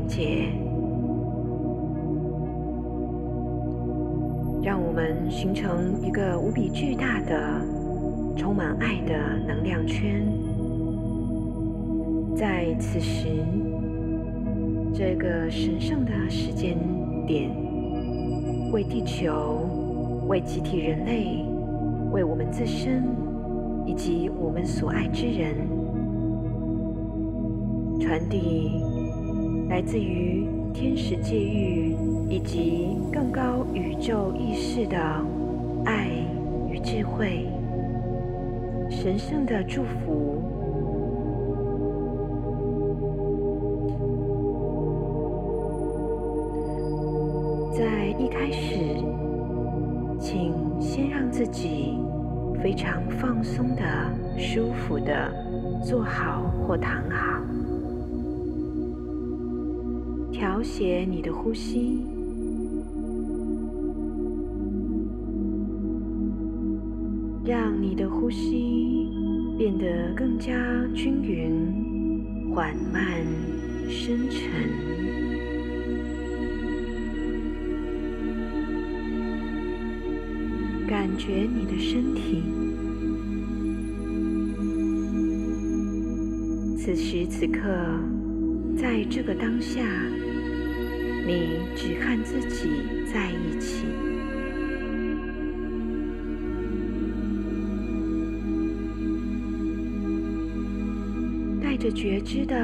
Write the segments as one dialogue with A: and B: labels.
A: 连接，让我们形成一个无比巨大的、充满爱的能量圈，在此时这个神圣的时间点，为地球。为集体人类，为我们自身，以及我们所爱之人，传递来自于天使界域以及更高宇宙意识的爱与智慧，神圣的祝福。在一开始。请先让自己非常放松的、舒服的坐好或躺好，调节你的呼吸，让你的呼吸变得更加均匀、缓慢、深沉。感觉你的身体，此时此刻，在这个当下，你只和自己在一起，带着觉知的，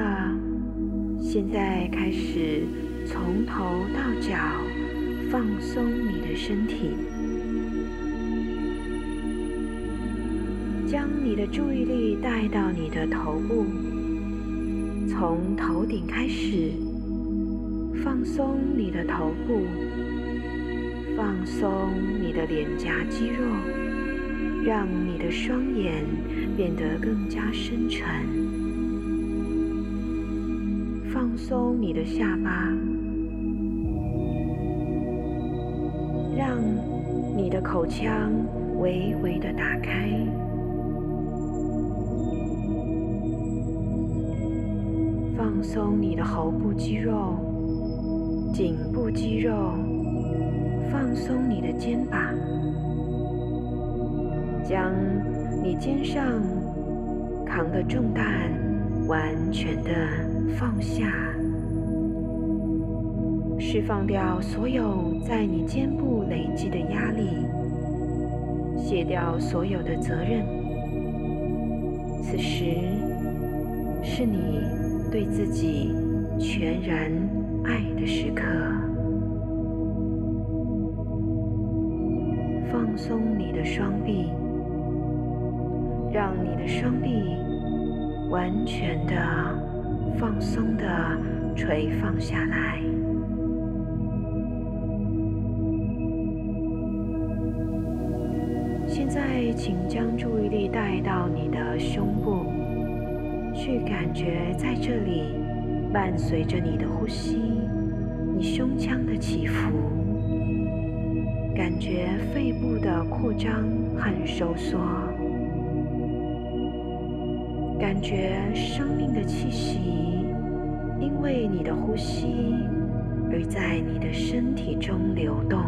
A: 现在开始从头到脚放松你的身体。将你的注意力带到你的头部，从头顶开始放松你的头部，放松你的脸颊肌肉，让你的双眼变得更加深沉，放松你的下巴，让你的口腔微微的打开。放松你的喉部肌肉、颈部肌肉，放松你的肩膀，将你肩上扛的重担完全的放下，释放掉所有在你肩部累积的压力，卸掉所有的责任。此时是你。对自己全然爱的时刻，放松你的双臂，让你的双臂完全的放松的垂放下来。现在，请将注意力带到你的胸部。去感觉在这里，伴随着你的呼吸，你胸腔的起伏，感觉肺部的扩张和收缩，感觉生命的气息，因为你的呼吸而在你的身体中流动，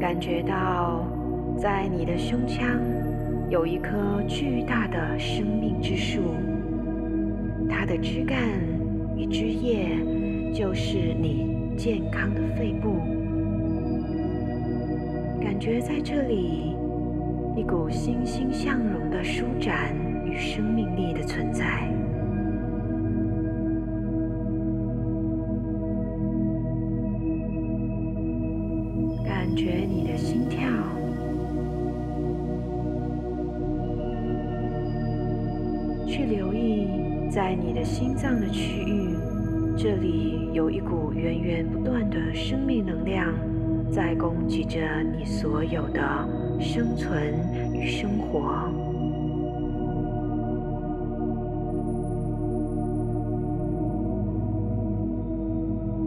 A: 感觉到。在你的胸腔有一棵巨大的生命之树，它的枝干与枝叶就是你健康的肺部。感觉在这里一股欣欣向荣的舒展与生命力的存在。举着你所有的生存与生活。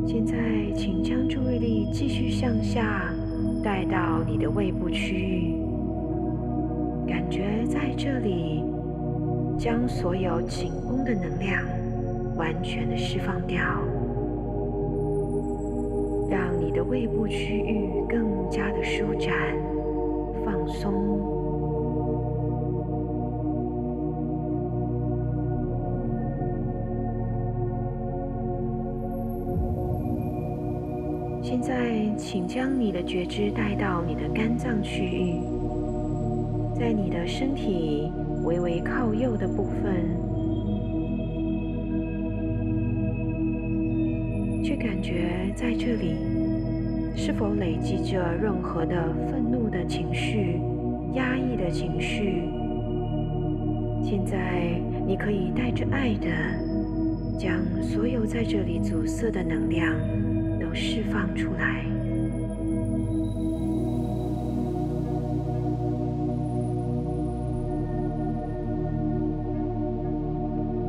A: 现在，请将注意力继续向下带到你的胃部区域，感觉在这里将所有紧绷的能量完全的释放掉，你的胃部区域更加的舒展、放松。现在，请将你的觉知带到你的肝脏区域，在你的身体微微靠右的部分，去感觉在这里是否累积着任何的愤怒的情绪、压抑的情绪。现在，你可以带着爱的，将所有在这里阻塞的能量都。释放出来。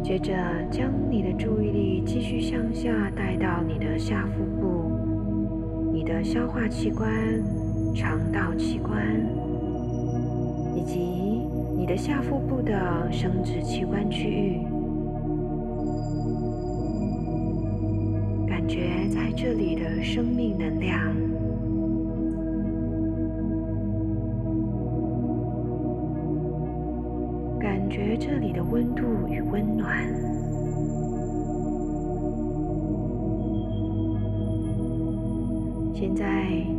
A: 接着，将你的注意力继续向下带到你的下腹部、的消化器官、肠道器官，以及你的下腹部的生殖器官区域。感觉在这里的生命能量，感觉这里的温度与温暖。现在，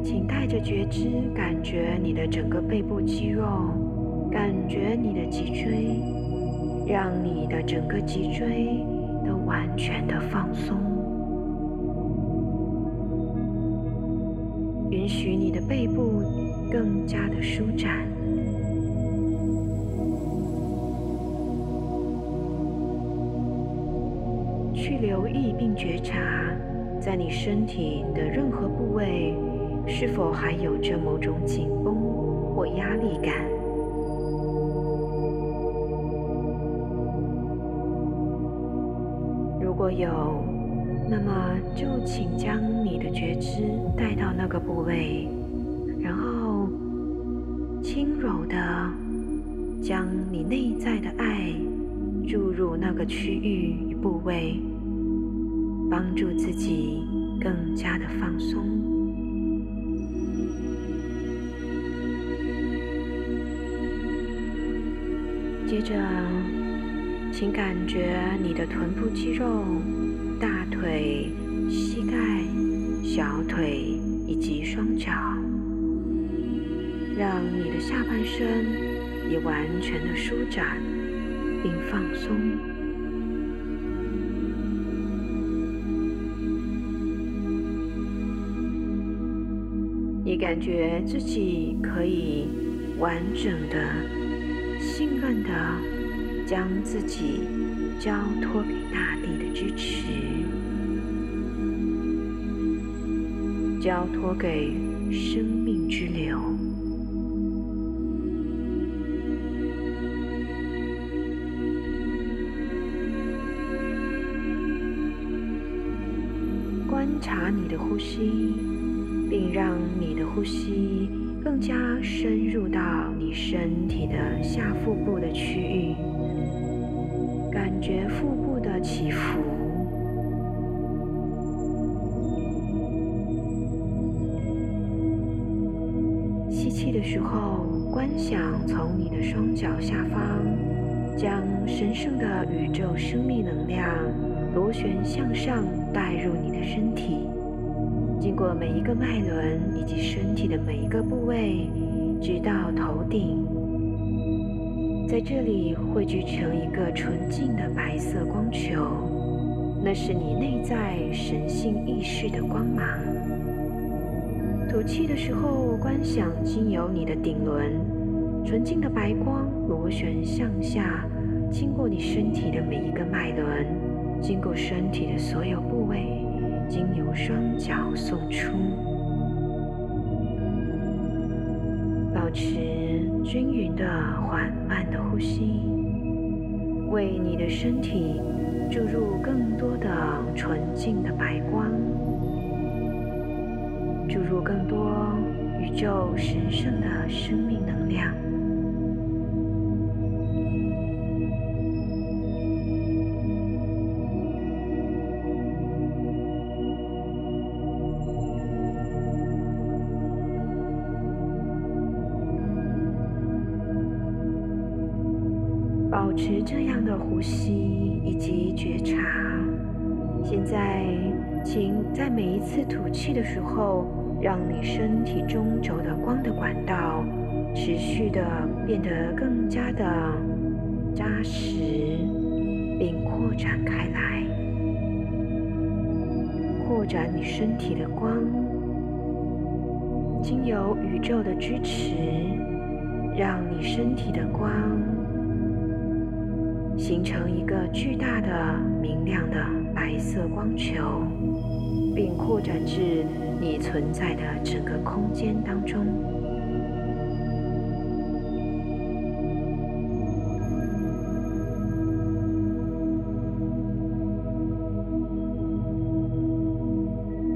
A: 请带着觉知，感觉你的整个背部肌肉，感觉你的脊椎，让你的整个脊椎都完全的放松。允许你的背部更加的舒展，去留意并觉察，在你身体的任何部位是否还有着某种紧绷或压力感。如果有，那么，就请将你的觉知带到那个部位，然后轻柔的将你内在的爱注入那个区域与部位，帮助自己更加的放松。接着，请感觉你的臀部肌肉。大腿、膝盖、小腿以及双脚，让你的下半身也完全的舒展并放松。感觉自己可以完整的、信任的将自己交托给大地的支持。交托给生命之流，观察你的呼吸，并让呼吸更加深入到你身体的下腹部的区域，感觉腹部的起伏。吸气的时候，观想从你的双脚下方，将神圣的宇宙生命能量螺旋向上带入你的身体，经过每一个脉轮以及身体的每一个部位，直到头顶，在这里汇聚成一个纯净的白色光球，那是你内在神性意识的光芒。吐气的时候，观想经由你的顶轮，纯净的白光螺旋向下，经过你身体的每一个脉轮，经过身体的所有部位，经由双脚送出。保持均匀的缓慢的呼吸，为你的身体注入更多的纯净的白光。注入更多宇宙神圣的生命能量。呼吸以及觉察。现在，请在每一次吐气的时候，让你身体中轴的光的管道持续的变得更加的扎实，并扩展开来。扩展你身体的光，经由宇宙的支持，让你身体的光。形成一个巨大的、明亮的白色光球，并扩展至你存在的整个空间当中。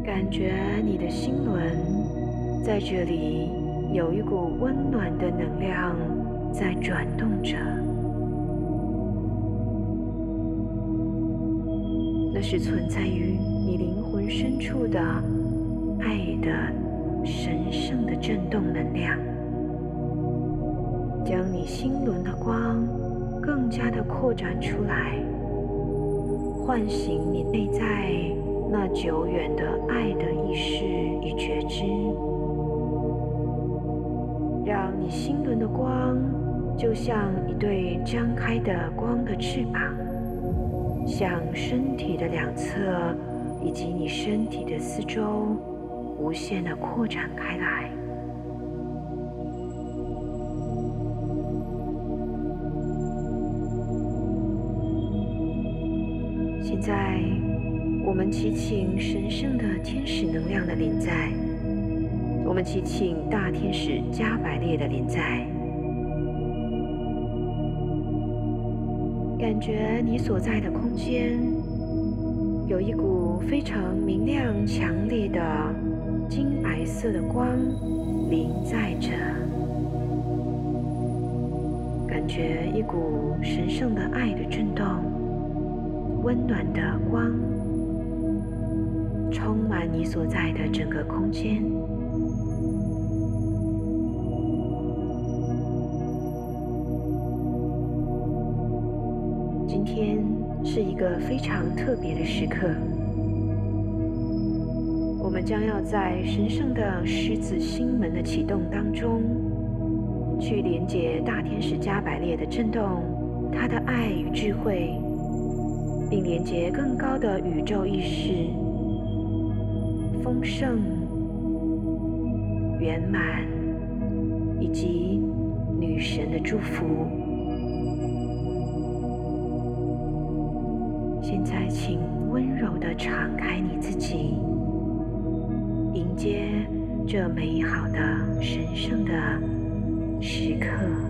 A: 感觉你的心轮在这里有一股温暖的能量在转动的爱的神圣的震动能量，将你心轮的光更加的扩展出来，唤醒你内在那久远的爱的意识与觉知，让你心轮的光就像一对张开的光的翅膀。向身体的两侧以及你身体的四周无限的扩展开来。现在，我们祈请神圣的天使能量的临在，我们祈请大天使加百列的临在。感觉你所在的空间有一股非常明亮、强烈的金白色的光临在着，感觉一股神圣的爱的震动，温暖的光充满你所在的整个空间。今天是一个非常特别的时刻，将要在神圣的狮子心门的启动当中，去连接大天使加百列的震动，他的爱与智慧，并连接更高的宇宙意识，丰盛、圆满以及女神的祝福。现在，请温柔的敞开你自己，接这美好的、神圣的时刻。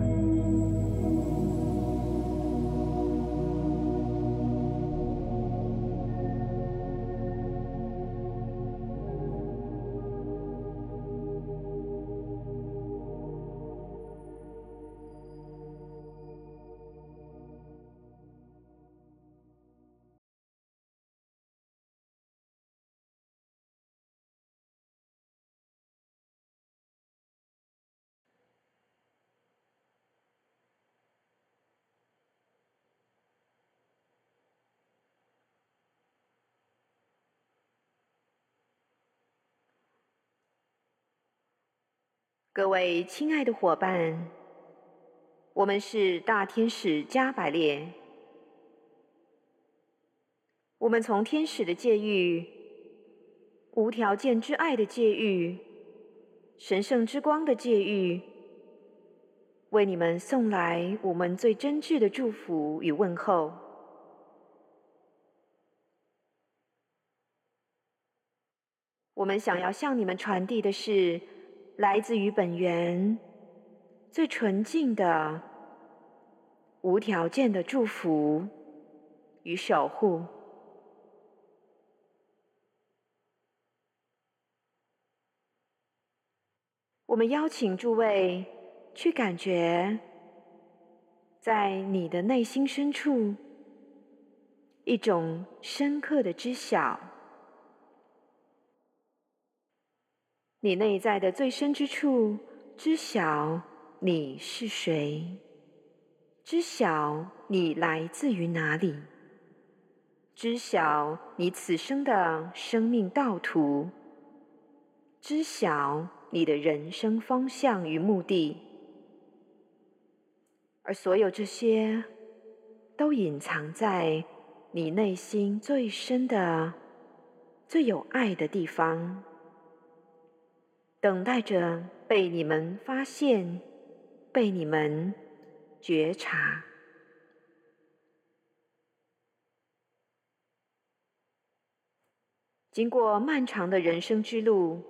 A: 各位亲爱的伙伴，我们是大天使加百列。我们从天使的界域、无条件之爱的界域、神圣之光的界域，为你们送来我们最真挚的祝福与问候。我们想要向你们传递的是。来自于本源最纯净的、无条件的祝福与守护。我们邀请诸位去感觉，在你的内心深处，一种深刻的知晓，你内在的最深之处，知晓你是谁，知晓你来自于哪里。知晓你此生的生命道途，知晓你的人生方向与目的，而所有这些都隐藏在你内心最深的、最有爱的地方，等待着被你们发现、被你们觉察。经过漫长的人生之路，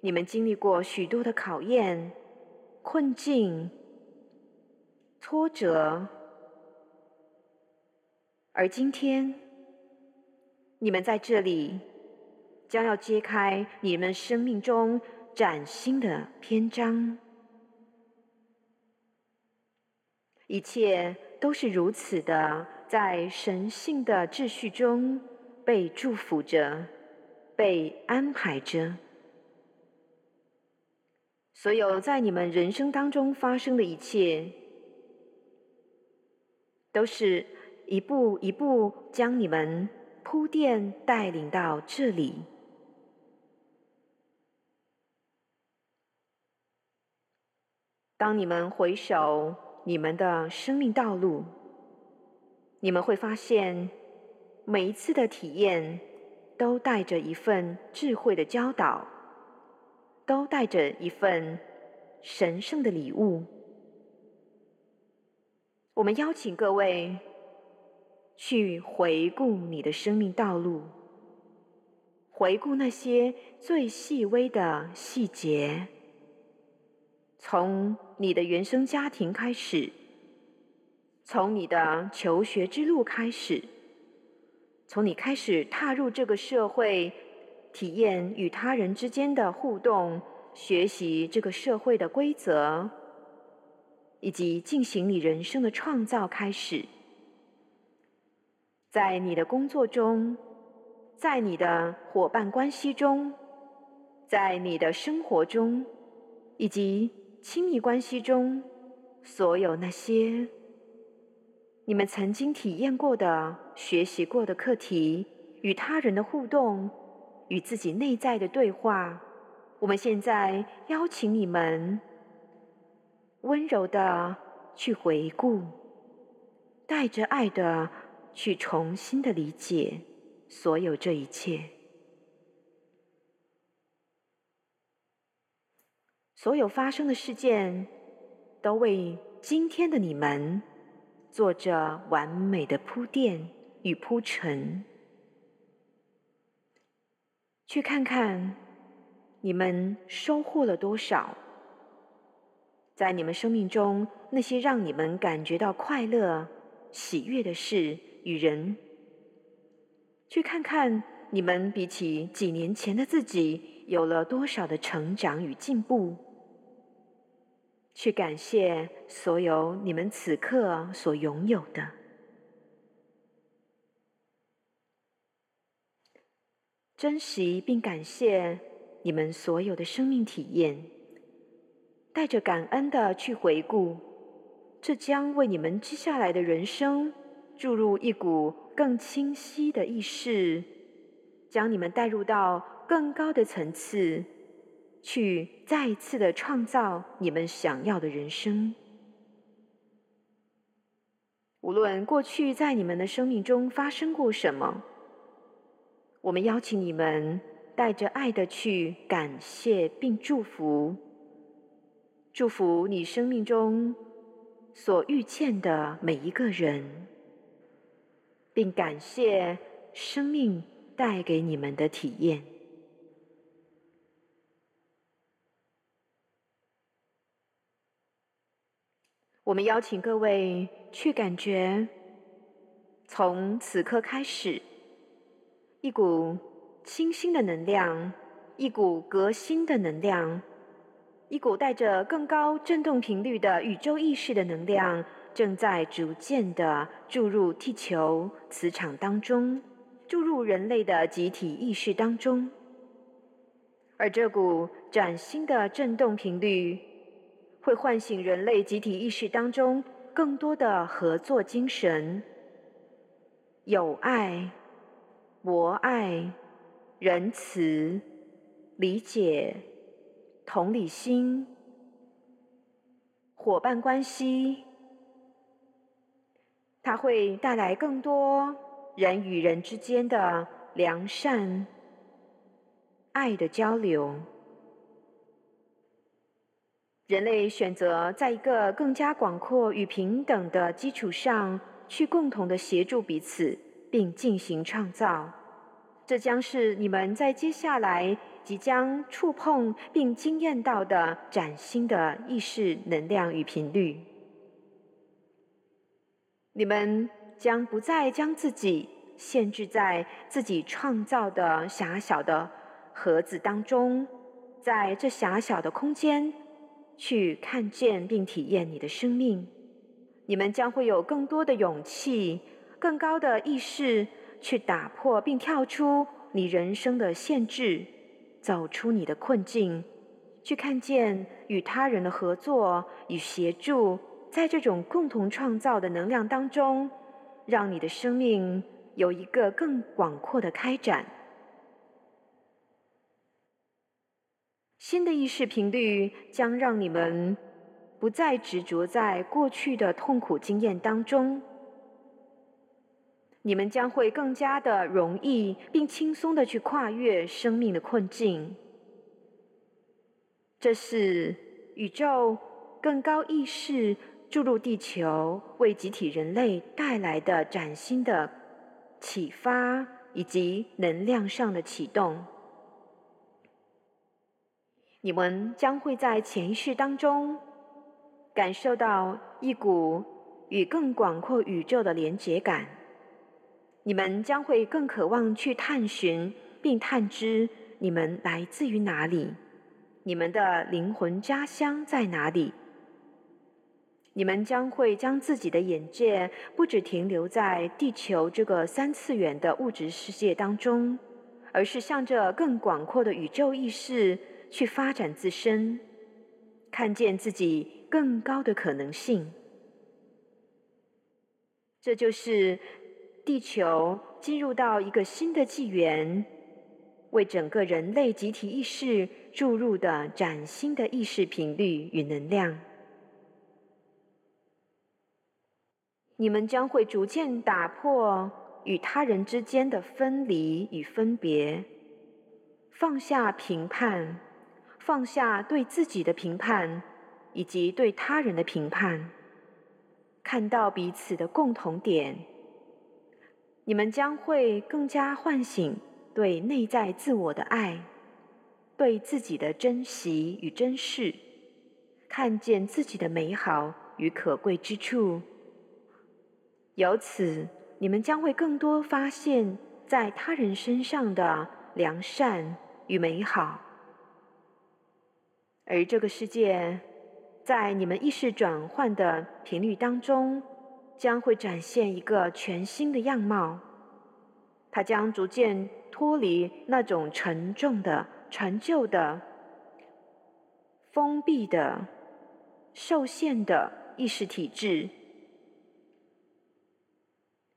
A: 你们经历过许多的考验、困境、挫折，而今天，你们在这里将要揭开你们生命中崭新的篇章。一切都是如此的，在神性的秩序中。被祝福着，被安排着。所有在你们人生当中发生的一切，都是一步一步将你们铺垫带领到这里。当你们回首你们的生命道路，你们会发现。每一次的体验，都带着一份智慧的教导，都带着一份神圣的礼物。我们邀请各位去回顾你的生命道路，回顾那些最细微的细节，从你的原生家庭开始，从你的求学之路开始。从你开始踏入这个社会，体验与他人之间的互动，学习这个社会的规则，以及进行你人生的创造开始，在你的工作中，在你的伙伴关系中，在你的生活中，以及亲密关系中，所有那些。你们曾经体验过的、学习过的课题，与他人的互动，与自己内在的对话，我们现在邀请你们温柔的去回顾，带着爱的去重新的理解所有这一切，所有发生的事件，都为今天的你们。做着完美的铺垫与铺陈，去看看你们收获了多少，在你们生命中那些让你们感觉到快乐、喜悦的事与人，去看看你们比起几年前的自己有了多少的成长与进步。去感谢所有你们此刻所拥有的，珍惜并感谢你们所有的生命体验，带着感恩的去回顾，这将为你们接下来的人生注入一股更清晰的意识，将你们带入到更高的层次。去再次的创造你们想要的人生。无论过去在你们的生命中发生过什么，我们邀请你们带着爱的去感谢并祝福，祝福你生命中所遇见的每一个人，并感谢生命带给你们的体验。我们邀请各位去感觉，从此刻开始，一股清新的能量，一股革新的能量，一股带着更高振动频率的宇宙意识的能量，正在逐渐的注入地球磁场当中，注入人类的集体意识当中。而这股崭新的振动频率，会唤醒人类集体意识当中更多的合作精神、友爱、博爱、仁慈、理解。同理心、伙伴关系，它会带来更多人与人之间的良善、爱的交流。人类选择在一个更加广阔与平等的基础上去共同的协助彼此，并进行创造。这将是你们在接下来。即将触碰并惊艳到的崭新的意识能量与频率，你们将不再将自己限制在自己创造的狭小的盒子当中，在这狭小的空间去看见并体验你的生命。你们将会有更多的勇气、更高的意识，去打破并跳出你人生的限制。走出你的困境，去看见与他人的合作与协助，在这种共同创造的能量当中，让你的生命有一个更广阔的开展。新的意识频率将让你们不再执着在过去的痛苦经验当中。你们将会更加的容易并轻松的去跨越生命的困境。这是宇宙更高意识注入地球，为集体人类带来的崭新的启发以及能量上的启动。你们将会在潜意识当中感受到一股与更广阔宇宙的连结感。你们将会更渴望去探寻并探知你们来自于哪里，你们的灵魂家乡在哪里。你们将会将自己的眼界不只停留在地球这个三次元的物质世界当中，而是向着更广阔的宇宙意识去发展自身，看见自己更高的可能性。这就是。地球进入到一个新的纪元，为整个人类集体意识注入的崭新的意识频率与能量。你们将会逐渐打破与他人之间的分离与分别，放下评判，放下对自己的评判以及对他人的评判，看到彼此的共同点。你们将会更加唤醒对内在自我的爱，对自己的珍惜与珍视，看见自己的美好与可贵之处。由此，你们将会更多发现，在他人身上的良善与美好。而这个世界，在你们意识转换的频率当中。将会展现一个全新的样貌，它将逐渐脱离那种沉重的、陈旧的、封闭的、受限的意识体制。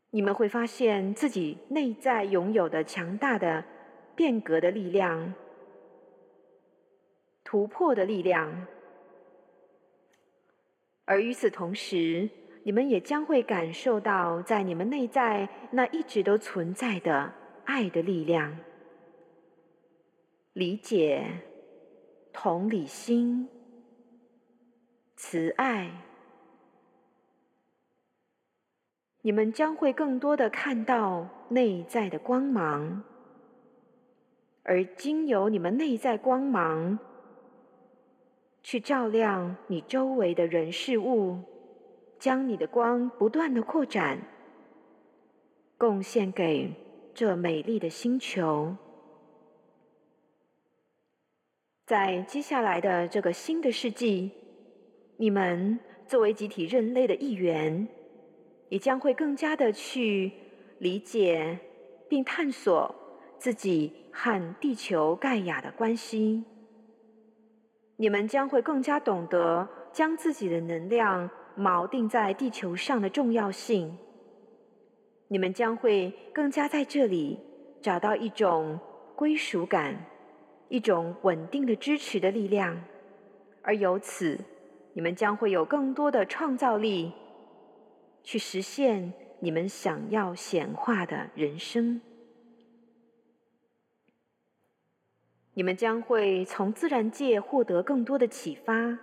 A: 你们会发现自己内在拥有的强大的变革的力量、突破的力量，而与此同时。你们也将会感受到，在你们内在那一直都存在的爱的力量、理解、同理心、慈爱。你们将会更多的看到内在的光芒，而经由你们内在光芒，去照亮你周围的人事物。将你的光不断的扩展，贡献给这美丽的星球。在接下来的这个新的世纪，你们作为集体人类的一员，也将会更加的去理解并探索自己和地球盖亚的关系。你们将会更加懂得将自己的能量锚定在地球上的重要性。你们将会更加在这里找到一种归属感，一种稳定的支持的力量，而由此，你们将会有更多的创造力，去实现你们想要显化的人生。你们将会从自然界获得更多的启发，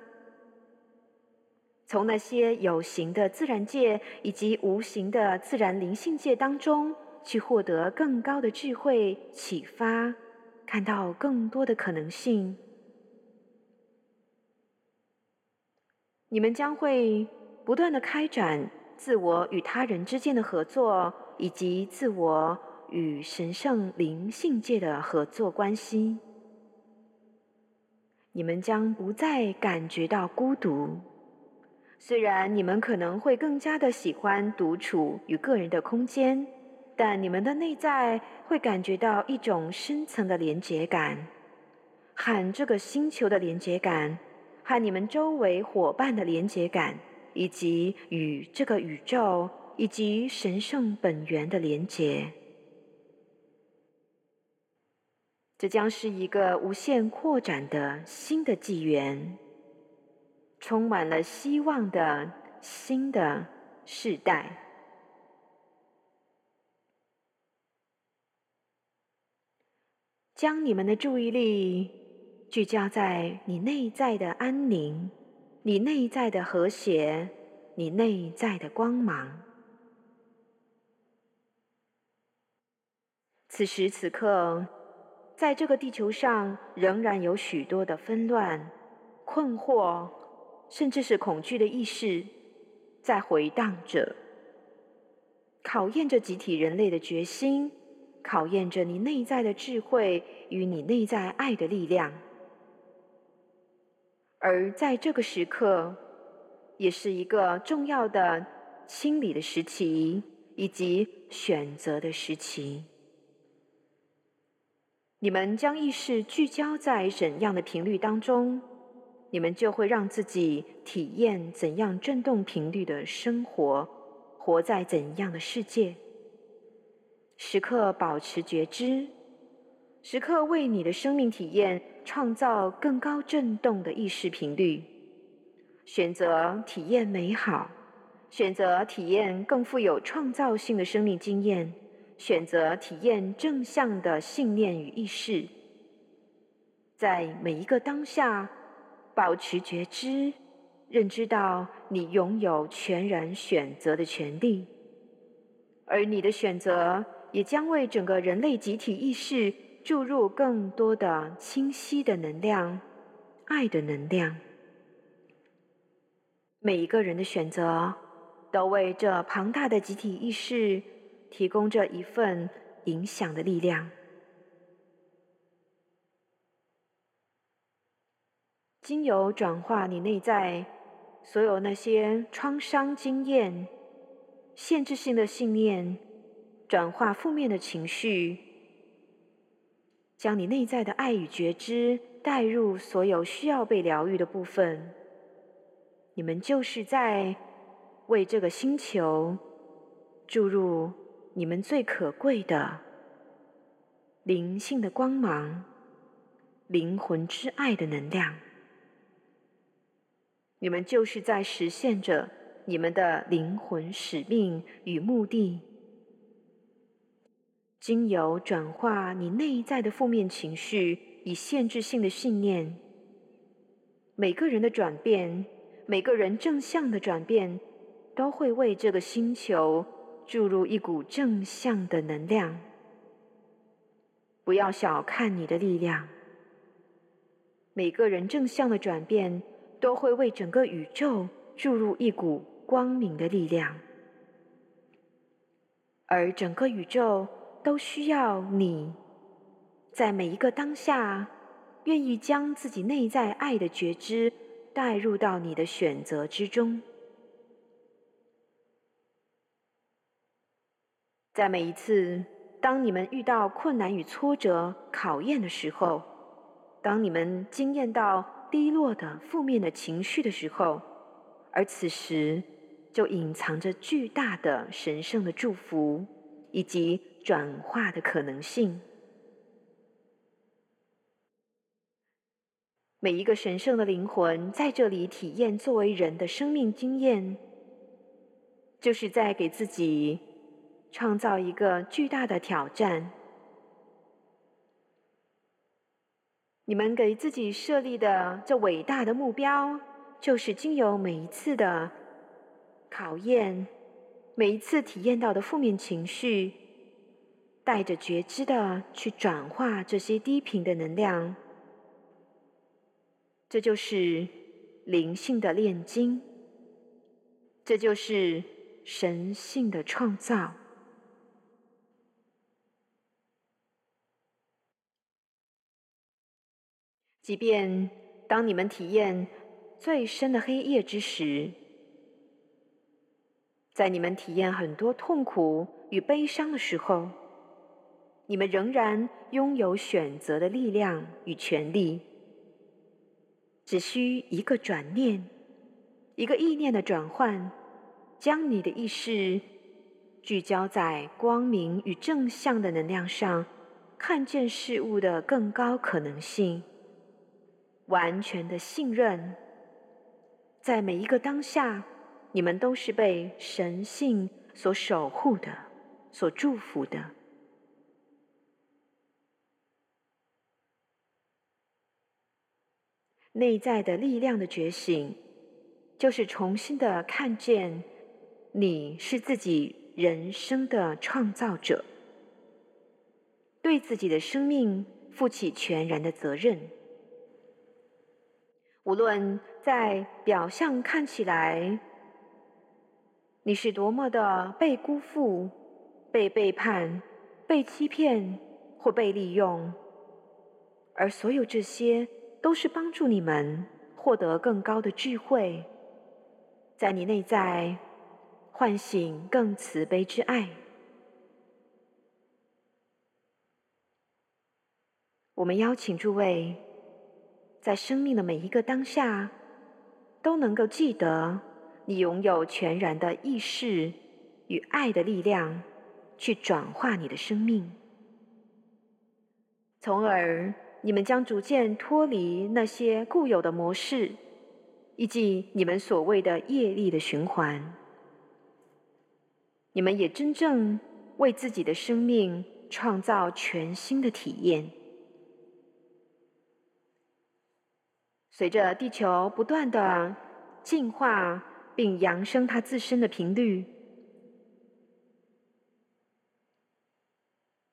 A: 从那些有形的自然界以及无形的自然灵性界当中去获得更高的智慧启发，看到更多的可能性。你们将会不断的开展自我与他人之间的合作，以及自我与神圣灵性界的合作关系。你们将不再感觉到孤独，虽然你们可能会更加的喜欢独处与个人的空间，但你们的内在会感觉到一种深层的连结感，和这个星球的连结感，和你们周围伙伴的连结感，以及与这个宇宙以及神圣本源的连结。这将是一个无限扩展的新的纪元，充满了希望的新的世代。将你们的注意力聚焦在你内在的安宁、你内在的和谐、你内在的光芒。此时此刻。在这个地球上，仍然有许多的纷乱、困惑，甚至是恐惧的意识在回荡着，考验着集体人类的决心，考验着你内在的智慧与你内在爱的力量。而在这个时刻，也是一个重要的清理的时期，以及选择的时期。你们将意识聚焦在怎样的频率当中，你们就会让自己体验怎样振动频率的生活，活在怎样的世界。时刻保持觉知，时刻为你的生命体验创造更高振动的意识频率，选择体验美好，选择体验更富有创造性的生命经验。选择体验正向的信念与意识，在每一个当下保持觉知，认知到你拥有全然选择的权利，而你的选择也将为整个人类集体意识注入更多的清晰的能量、爱的能量。每一个人的选择都为这庞大的集体意识。提供着一份影响的力量。经由转化你内在所有那些创伤经验、限制性的信念，转化负面的情绪，将你内在的爱与觉知带入所有需要被疗愈的部分。你们就是在为这个星球注入。你们最可贵的灵性的光芒，灵魂之爱的能量，你们就是在实现着你们的灵魂使命与目的。经由转化你内在的负面情绪，以限制性的信念，每个人的转变，每个人正向的转变，都会为这个星球。注入一股正向的能量，不要小看你的力量。每个人正向的转变，都会为整个宇宙注入一股光明的力量，而整个宇宙都需要你，在每一个当下，愿意将自己内在爱的觉知带入到你的选择之中。在每一次当你们遇到困难与挫折、考验的时候，当你们经验到低落的负面的情绪的时候，而此时就隐藏着巨大的神圣的祝福以及转化的可能性。每一个神圣的灵魂在这里体验作为人的生命经验，就是在给自己创造一个巨大的挑战。你们给自己设立的这伟大的目标，就是经由每一次的考验，每一次体验到的负面情绪，带着觉知的去转化这些低频的能量。这就是灵性的炼金，这就是神性的创造。即便当你们体验最深的黑夜之时，在你们体验很多痛苦与悲伤的时候，你们仍然拥有选择的力量与权利。只需一个转念，一个意念的转换，将你的意识聚焦在光明与正向的能量上，看见事物的更高可能性，完全的信任，在每一个当下，你们都是被神性所守护的，所祝福的。内在的力量的觉醒，就是重新的看见你是自己人生的创造者，对自己的生命负起全然的责任。无论在表象看起来，你是多么的被辜负、被背叛、被欺骗或被利用，而所有这些。都是帮助你们获得更高的智慧，在你内在唤醒更慈悲之爱。我们邀请诸位，在生命的每一个当下，都能够记得你拥有全然的意识与爱的力量，去转化你的生命，从而。你们将逐渐脱离那些固有的模式，以及你们所谓的业力的循环。你们也真正为自己的生命创造全新的体验。随着地球不断的进化并扬升它自身的频率，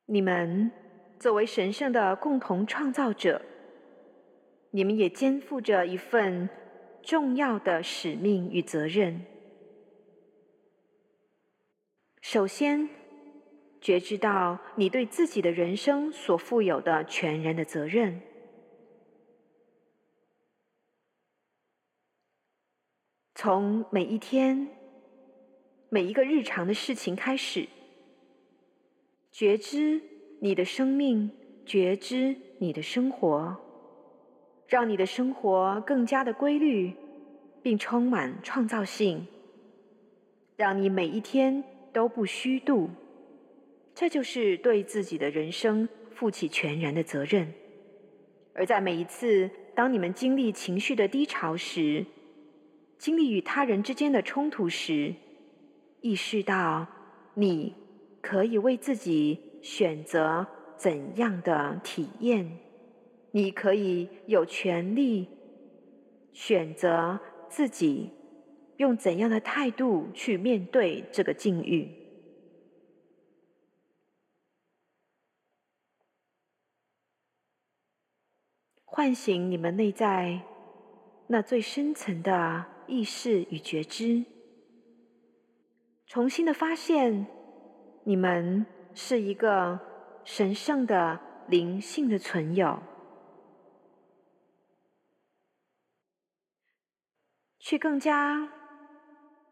A: 你们。作为神圣的共同创造者，你们也肩负着一份重要的使命与责任。首先，觉知到你对自己的人生所负有的全然的责任，从每一天、每一个日常的事情开始，觉知。你的生命觉知你的生活，让你的生活更加的规律，并充满创造性，让你每一天都不虚度。这就是对自己的人生负起全然的责任。而在每一次当你们经历情绪的低潮时，经历与他人之间的冲突时，意识到你可以为自己。选择怎样的体验，你可以有权利选择自己用怎样的态度去面对这个境遇，唤醒你们内在那最深层的意识与觉知。重新的发现你们是一个神圣的灵性的存有。去更加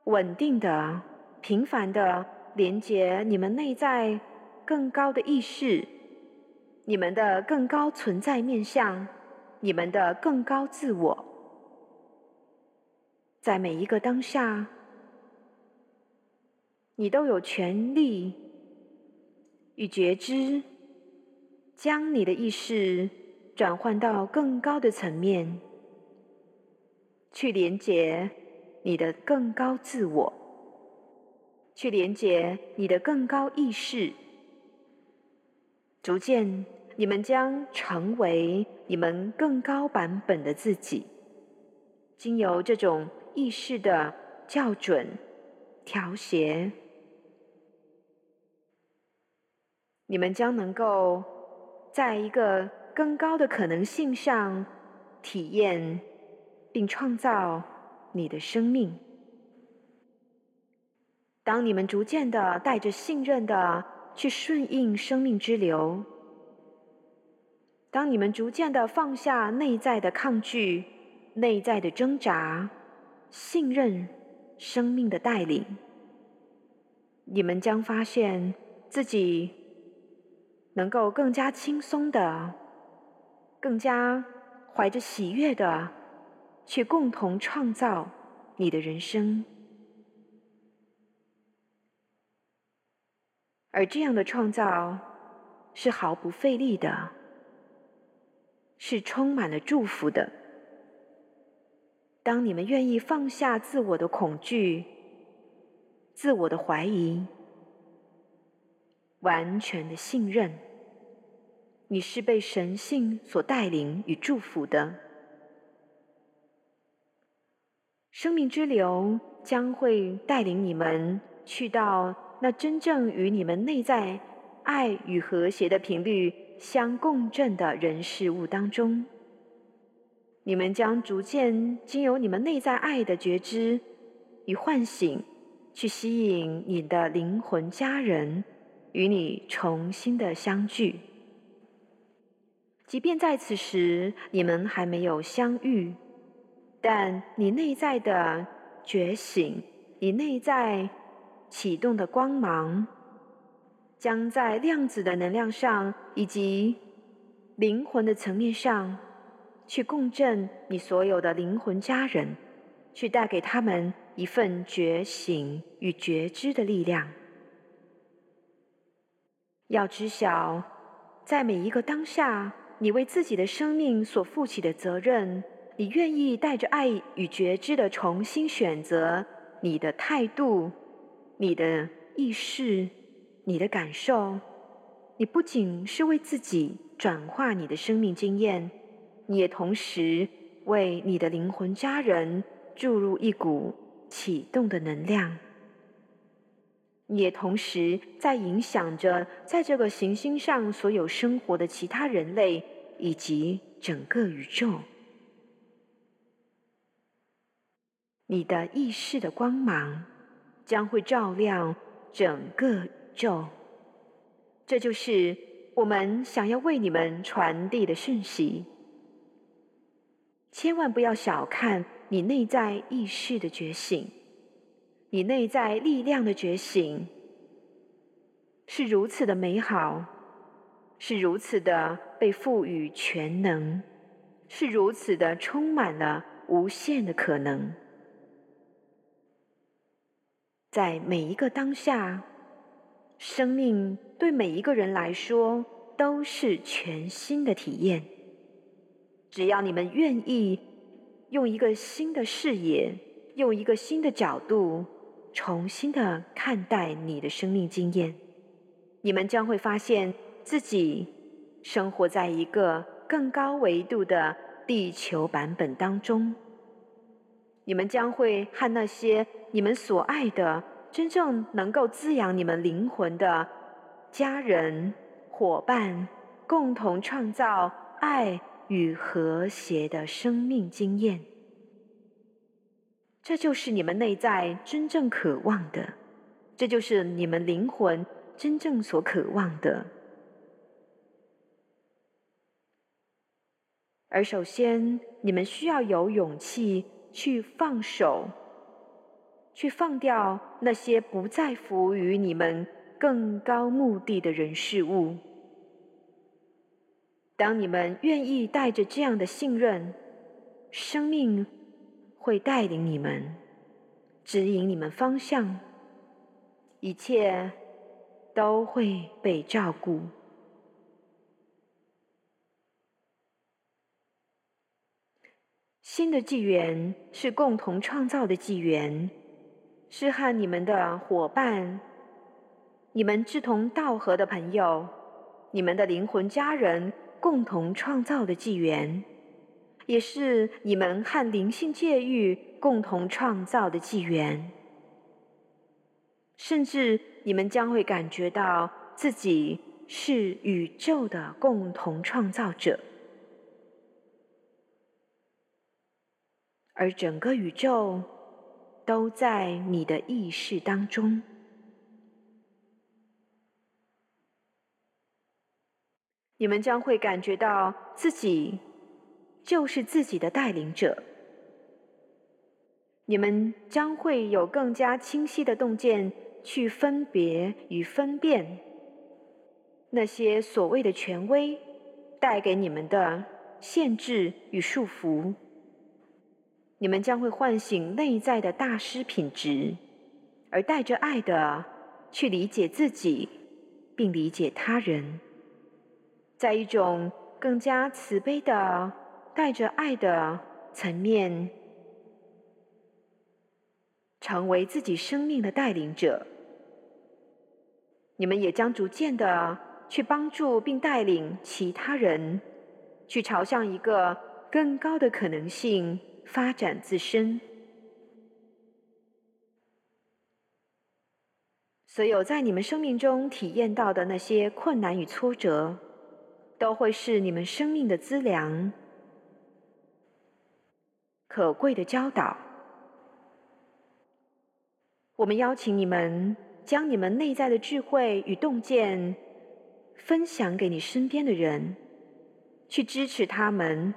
A: 稳定的频繁的连接你们内在更高的意识你们的更高存在面向你们的更高自我。在每一个当下，你都有权利与觉知，将你的意识转换到更高的层面。去连接你的更高自我，去连接你的更高意识，逐渐，你们将成为你们更高版本的自己。经由这种意识的校准、调谐，你们将能够在一个更高的可能性上体验。并创造你的生命。当你们逐渐的带着信任的去顺应生命之流，当你们逐渐的放下内在的抗拒、内在的挣扎，信任生命的带领，你们将发现自己能够更加轻松的、更加怀着喜悦的。去共同创造你的人生，而这样的创造是毫不费力的，是充满了祝福的。当你们愿意放下自我的恐惧、自我的怀疑，完全的信任，你是被神性所带领与祝福的。生命之流将会带领你们去到那真正与你们内在爱与和谐的频率相共振的人事物当中。你们将逐渐经由你们内在爱的觉知与唤醒，去吸引你的灵魂家人与你重新的相聚。即便在此时你们还没有相遇。但你内在的觉醒，你内在启动的光芒，将在量子的能量上以及灵魂的层面上，去共振你所有的灵魂家人，去带给他们一份觉醒与觉知的力量。要知晓，在每一个当下，你为自己的生命所负起的责任。你愿意带着爱与觉知的重新选择你的态度、你的意识、你的感受。你不仅是为自己转化你的生命经验，你也同时为你的灵魂家人注入一股启动的能量。你也同时在影响着在这个行星上所有生活的其他人类以及整个宇宙。你的意识的光芒将会照亮整个宇宙，这就是我们想要为你们传递的讯息。千万不要小看你内在意识的觉醒，你内在力量的觉醒是如此的美好，是如此的被赋予全能，是如此的充满了无限的可能。在每一个当下，生命对每一个人来说都是全新的体验。只要你们愿意用一个新的视野，用一个新的角度，重新的看待你的生命经验，你们将会发现自己生活在一个更高维度的地球版本当中。你们将会和那些你们所爱的、真正能够滋养你们灵魂的家人、伙伴，共同创造爱与和谐的生命经验。这就是你们内在真正渴望的，这就是你们灵魂真正所渴望的。而首先，你们需要有勇气。去放手，去放掉那些不再服务于你们更高目的的人事物。当你们愿意带着这样的信任，生命会带领你们，指引你们方向，一切都会被照顾。新的纪元是共同创造的纪元，是和你们的伙伴、你们志同道合的朋友、你们的灵魂家人共同创造的纪元，也是你们和灵性界域共同创造的纪元。甚至你们将会感觉到自己是宇宙的共同创造者。而整个宇宙都在你的意识当中，你们将会感觉到自己就是自己的带领者，你们将会有更加清晰的洞见，去分别与分辨那些所谓的权威带给你们的限制与束缚。你们将会唤醒内在的大师品质，而带着爱的去理解自己，并理解他人，在一种更加慈悲的、带着爱的层面，成为自己生命的带领者。你们也将逐渐的去帮助并带领其他人，去朝向一个更高的可能性。发展自身，所有在你们生命中体验到的那些困难与挫折，都会是你们生命的资粮，可贵的教导。我们邀请你们将你们内在的智慧与洞见分享给你身边的人，去支持他们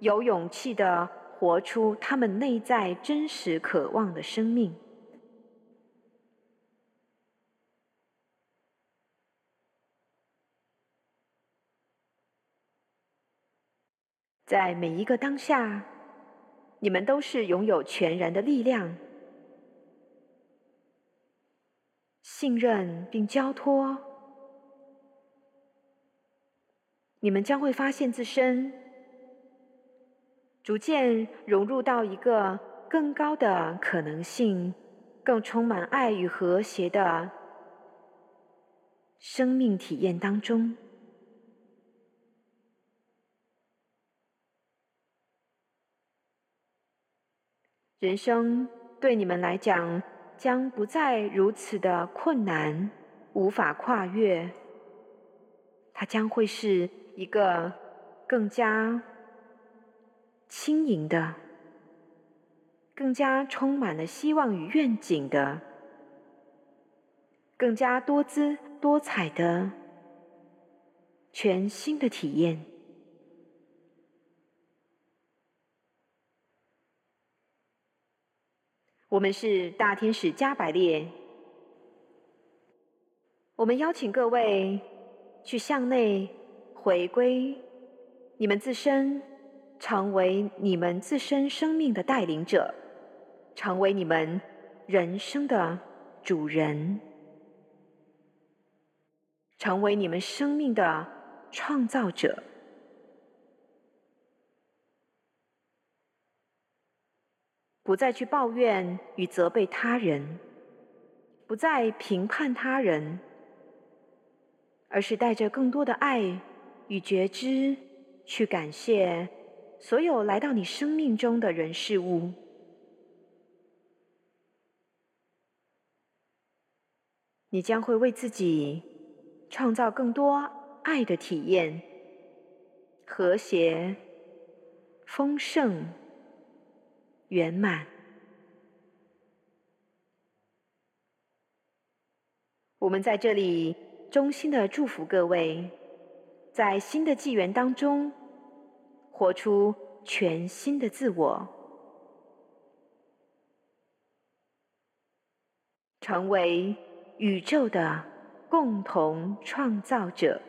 A: 有勇气的。活出他们内在真实渴望的生命，在每一个当下，你们都是拥有全然的力量，信任并交托，你们将会发现自身。逐渐融入到一个更高的可能性、更充满爱与和谐的生命体验当中。人生对你们来讲将不再如此的困难，无法跨越。它将会是一个更加。轻盈的，更加充满了希望与愿景的，更加多姿多彩的全新的体验。我们是大天使加百列，我们邀请各位去向内回归你们自身。成为你们自身生命的带领者，成为你们人生的主人，成为你们生命的创造者，不再去抱怨与责备他人，不再评判他人，而是带着更多的爱与觉知去感谢。所有来到你生命中的人事物，你将会为自己创造更多爱的体验，和谐、丰盛、圆满。我们在这里衷心的祝福各位在新的纪元当中活出全新的自我成为宇宙的共同创造者。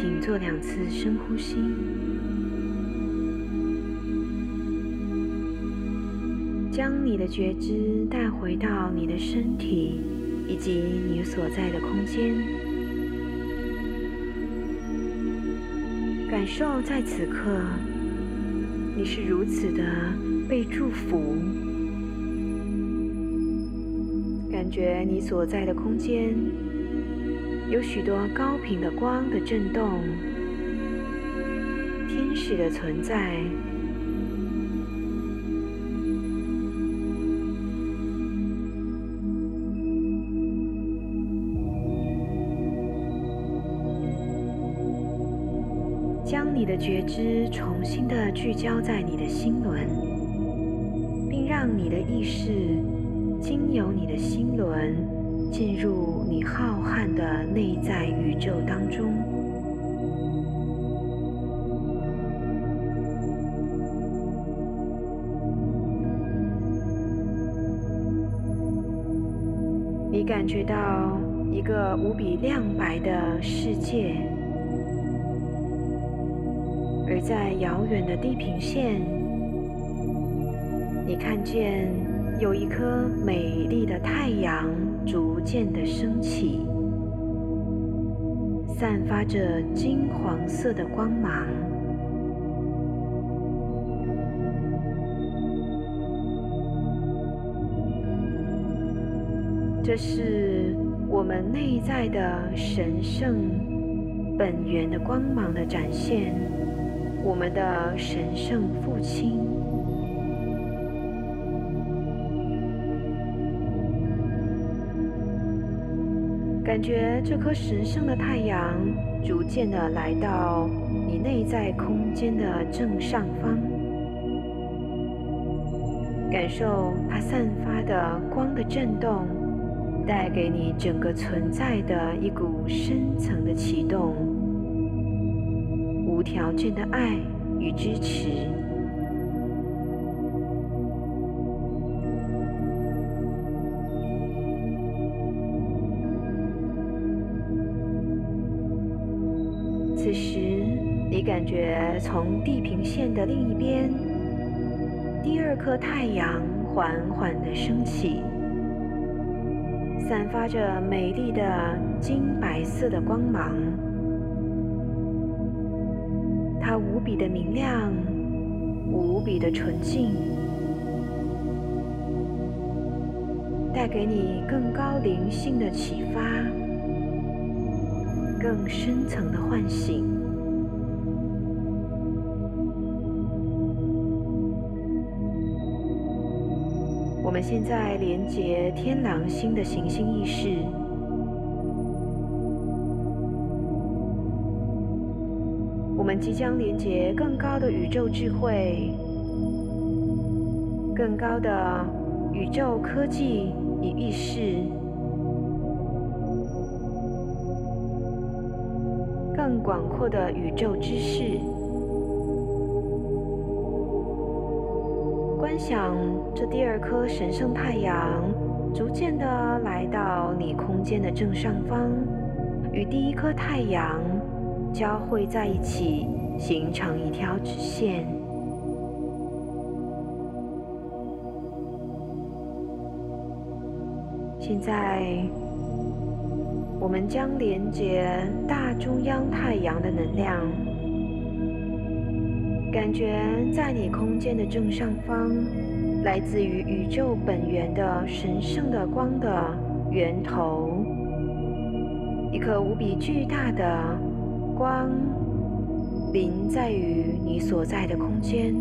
A: 请做两次深呼吸，将你的觉知带回到你的身体以及你所在的空间，感受在此刻你是如此的被祝福，感觉你所在的空间。有许多高频的光的震动，天使的存在，将你的觉知重新的聚焦在你的心轮，并让你的意识经由你的心轮。进入你浩瀚的内在宇宙当中，你感觉到一个无比亮白的世界，而在遥远的地平线，你看见有一颗美丽的太阳。逐渐的升起，散发着金黄色的光芒。这是我们内在的神圣本源的光芒的展现，我们的神圣父亲。感觉这颗神圣的太阳逐渐的来到你内在空间的正上方，感受它散发的光的震动，带给你整个存在的一股深层的启动，无条件的爱与支持。从地平线的另一边，第二颗太阳缓缓的升起，散发着美丽的金白色的光芒。它无比的明亮，无比的纯净，带给你更高灵性的启发。更深层的唤醒。们现在连接天狼星的行星意识，我们即将连接更高的宇宙智慧，更高的宇宙科技与意识，更广阔的宇宙知识。观想这第二颗神圣太阳逐渐的来到你空间的正上方，与第一颗太阳交汇在一起，形成一条直线。现在，我们将连接大中央太阳的能量。感觉在你空间的正上方，来自于宇宙本源的神圣的光的源头，一颗无比巨大的光，临在于你所在的空间，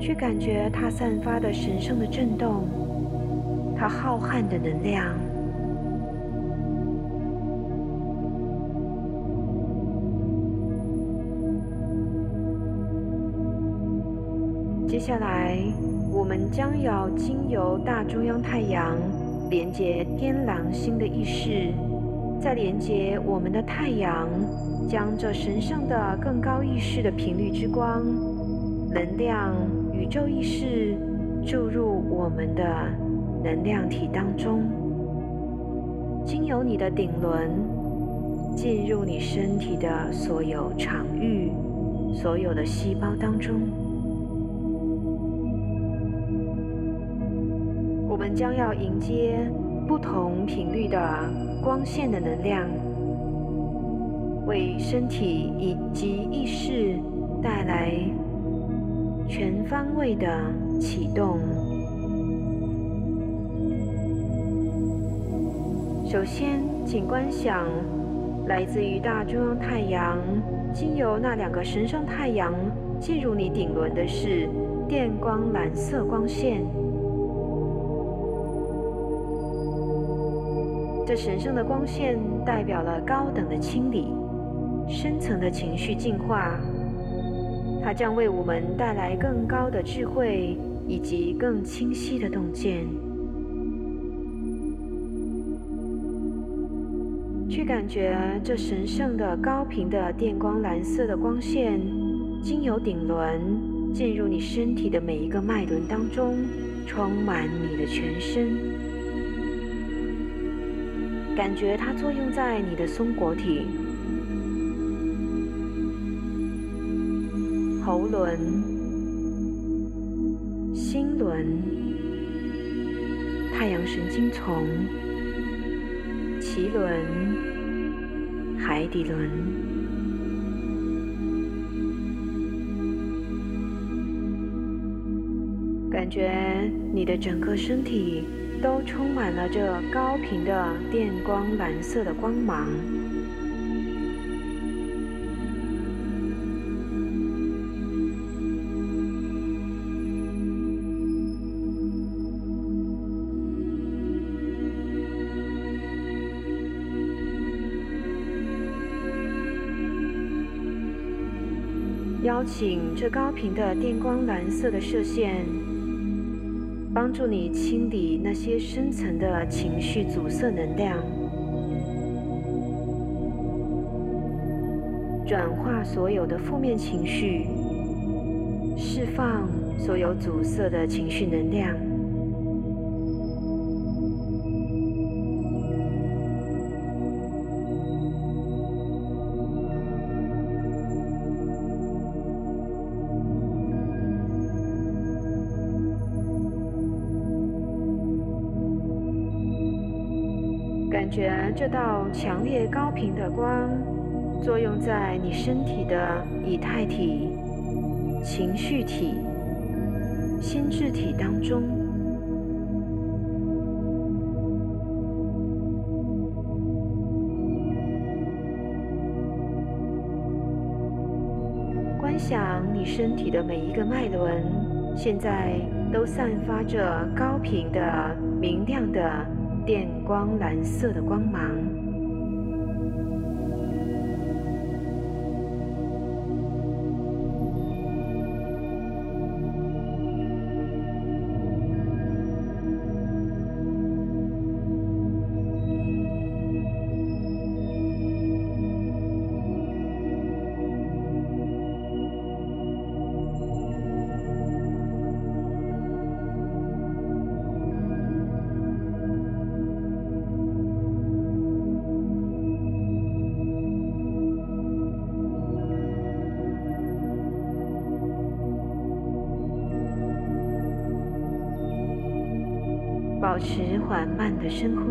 A: 去感觉它散发的神圣的震动，它浩瀚的能量。接下来，我们将要经由大中央太阳连接天狼星的意识，再连接我们的太阳，将这神圣的更高意识的频率之光、能量、宇宙意识注入我们的能量体当中，经由你的顶轮进入你身体的所有场域、所有的细胞当中。我们将要迎接不同频率的光线的能量，为身体以及意识带来全方位的启动。首先，请观想来自于大中央太阳，经由那两个神圣太阳进入你顶轮的是电光蓝色光线。这神圣的光线代表了高等的清理、深层的情绪净化，它将为我们带来更高的智慧以及更清晰的洞见。去感觉这神圣的高频的电光蓝色的光线，经由顶轮进入你身体的每一个脉轮当中，充满你的全身。感觉它作用在你的松果体、喉轮、心轮、太阳神经丛、脐轮、海底轮，感觉你的整个身体。都充满了这高频的电光蓝色的光芒，邀请这高频的电光蓝色的射线。帮助你清理那些深层的情绪阻塞能量，转化所有的负面情绪，释放所有阻塞的情绪能量。觉这道强烈高频的光作用在你身体的以太体、情绪体、心智体当中，观想你身体的每一个脉轮现在都散发着高频的、明亮的电光蓝色的光芒。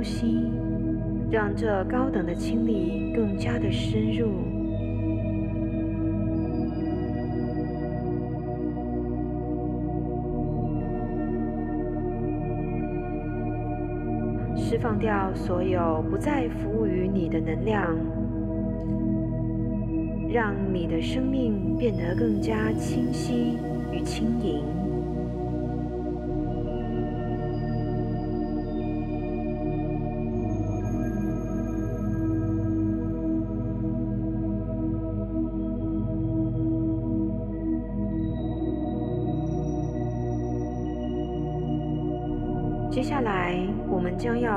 A: 吸，让这高等的清理更加的深入，释放掉所有不再服务于你的能量，让你的生命变得更加清晰与轻盈。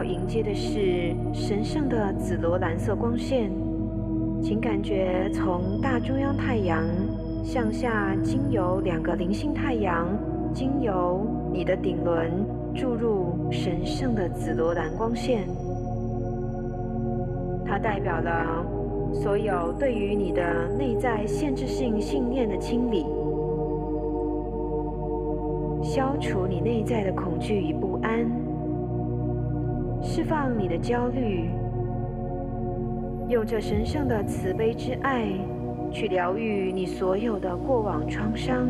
A: 迎接的是神圣的紫罗兰色光线。请感觉从大中央太阳向下，经由两个灵性太阳，经由你的顶轮注入神圣的紫罗兰光线。它代表了所有对于你的内在限制性信念的清理。消除你内在的恐惧与不安，释放你的焦虑，用这神圣的慈悲之爱去疗愈你所有的过往创伤，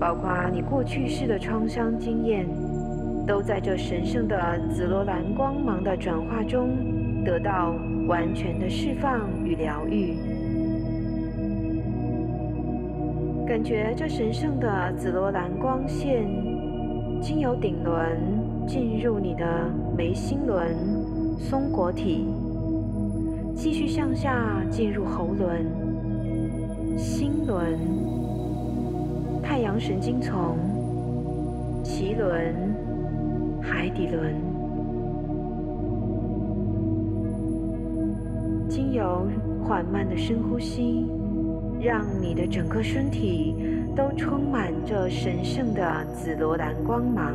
A: 包括你过去式的创伤经验，都在这神圣的紫罗兰光芒的转化中得到完全的释放与疗愈。感觉这神圣的紫罗兰光线经由顶轮进入你的眉心轮、松果体，继续向下进入喉轮、心轮、太阳神经丛、脐轮、海底轮，经由缓慢的深呼吸。让你的整个身体都充满着神圣的紫罗兰光芒。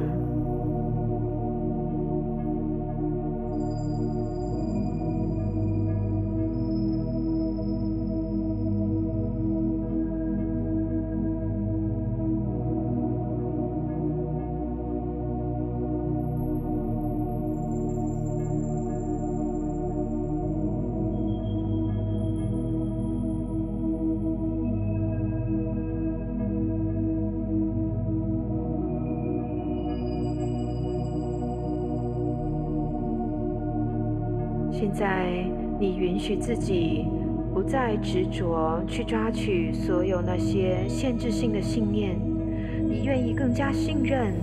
A: 许自己不再执着去抓取所有那些限制性的信念，你愿意更加信任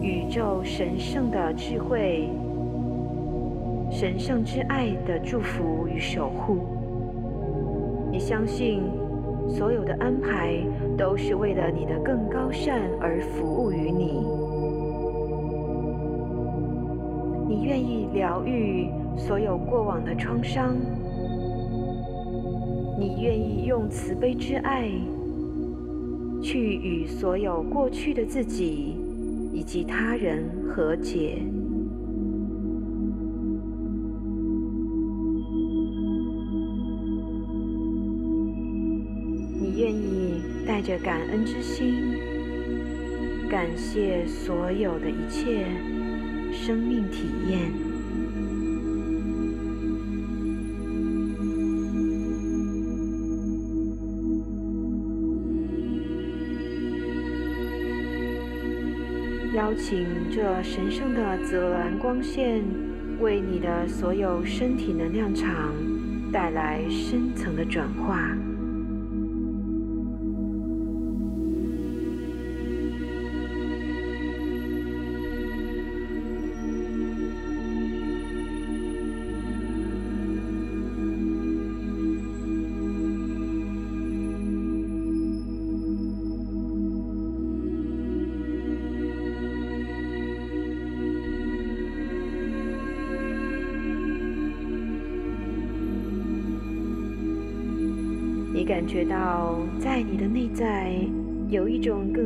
A: 宇宙神圣的智慧、神圣之爱的祝福与守护。你相信所有的安排都是为了你的更高善而服务于你。你愿意疗愈。所有过往的创伤，你愿意用慈悲之爱去与所有过去的自己以及他人和解。你愿意带着感恩之心，感谢所有的一切生命体验。邀请这神圣的紫罗兰光线，为你的所有身体能量场带来深层的转化。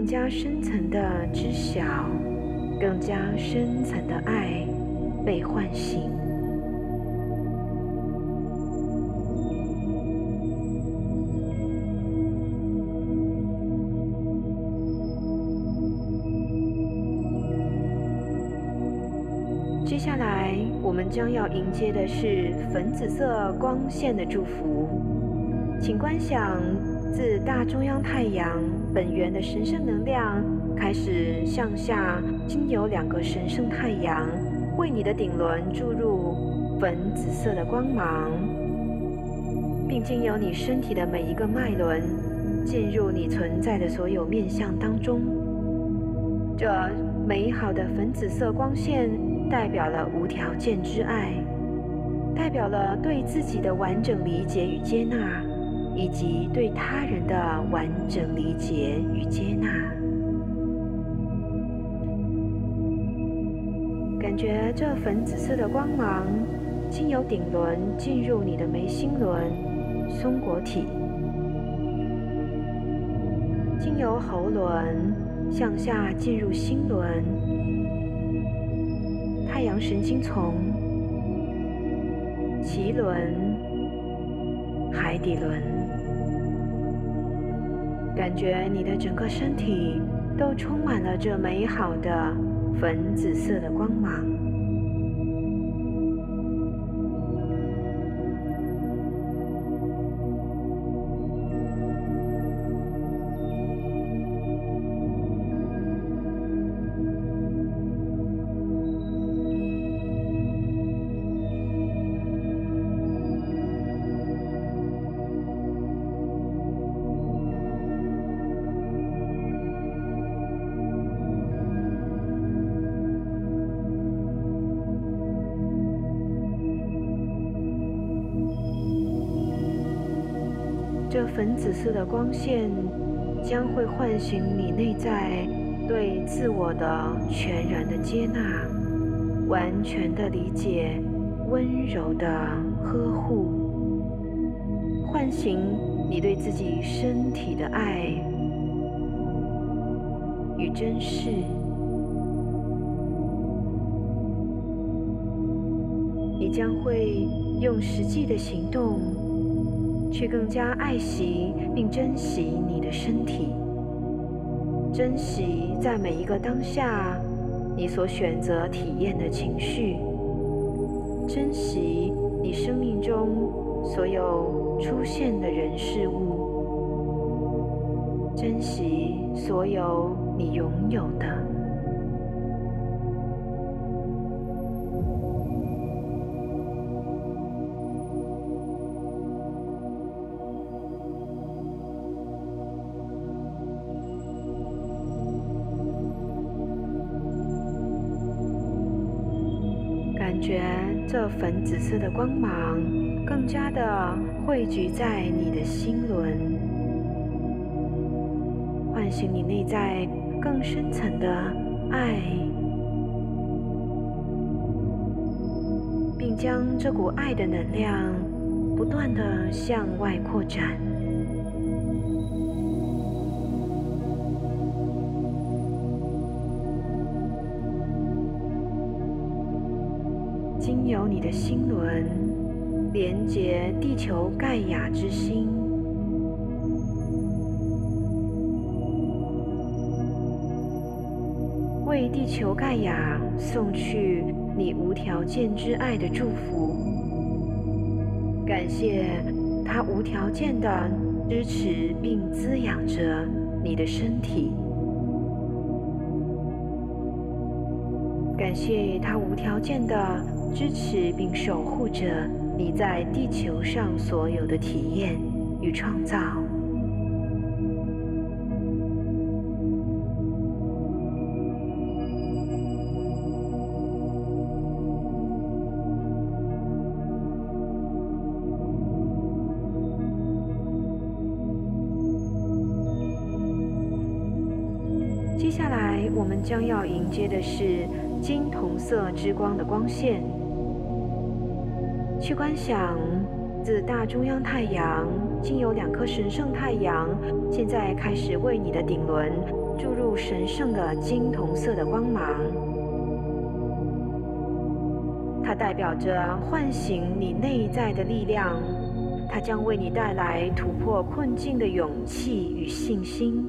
A: 更加深层的知晓，更加深层的爱被唤醒。接下来，我们将要迎接的是粉紫色光线的祝福。请观想，自大中央太阳本源的神圣能量开始向下，经由两个神圣太阳，为你的顶轮注入粉紫色的光芒，并经由你身体的每一个脉轮，进入你存在的所有面相当中。这美好的粉紫色光线。代表了无条件之爱，代表了对自己的完整理解与接纳，以及对他人的完整理解与接纳。感觉这粉紫色的光芒经由顶轮进入你的眉心轮、松果体，经由喉轮向下进入心轮。太阳神经丛、脐轮、海底轮，感觉你的整个身体都充满了这美好的粉紫色的光芒。色的光线将会唤醒你内在对自我的全然的接纳、完全的理解、温柔的呵护，唤醒你对自己身体的爱与珍视。你将会用实际的行动。去更加爱惜并珍惜你的身体，珍惜在每一个当下你所选择体验的情绪，珍惜你生命中所有出现的人事物，珍惜所有你拥有的。这粉紫色的光芒更加的汇聚在你的心轮，唤醒你内在更深层的爱，并将这股爱的能量不断的向外扩展。的心轮连接地球盖亚之心，为地球盖亚送去你无条件之爱的祝福。感谢他无条件的支持并滋养着你的身体。感谢他无条件的。支持并守护着你在地球上所有的体验与创造。接下来，我们将要迎接的是色之光的光线。去观想，自大中央太阳经由两颗神圣太阳，现在开始为你的顶轮注入神圣的金铜色的光芒。它代表着唤醒你内在的力量，它将为你带来突破困境的勇气与信心，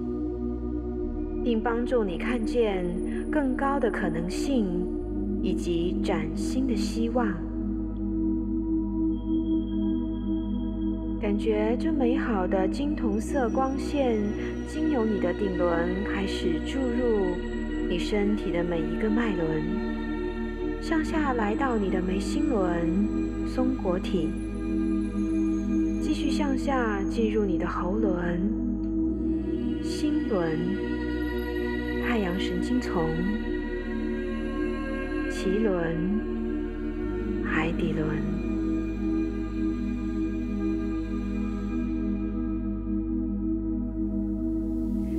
A: 并帮助你看见更高的可能性以及崭新的希望。感觉这美好的金铜色光线，经由你的顶轮开始注入你身体的每一个脉轮，向下来到你的眉心轮、松果体，继续向下进入你的喉轮、心轮、太阳神经丛、脐轮、海底轮。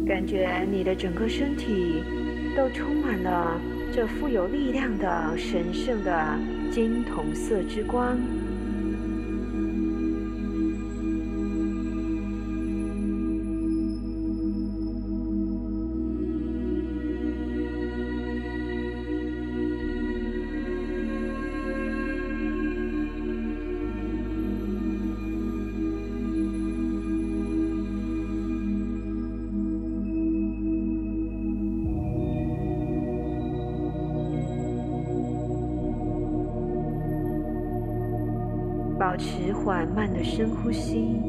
A: 感觉你的整个身体都充满了这富有力量的神圣的金铜色之光。深呼吸，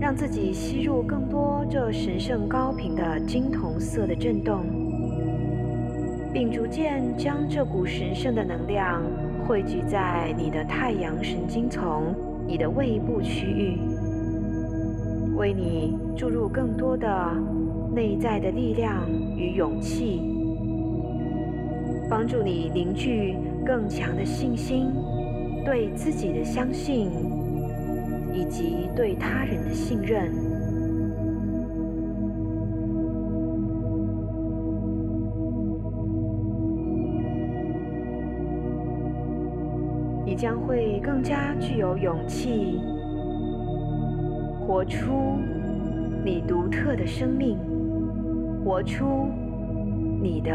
A: 让自己吸入更多这神圣高频的金铜色的震动，并逐渐将这股神圣的能量汇聚在你的太阳神经丛、你的胃部区域，为你注入更多的内在的力量与勇气，帮助你凝聚更强的信心。对自己的相信，以及对他人的信任，你将会更加具有勇气，活出你独特的生命，活出你的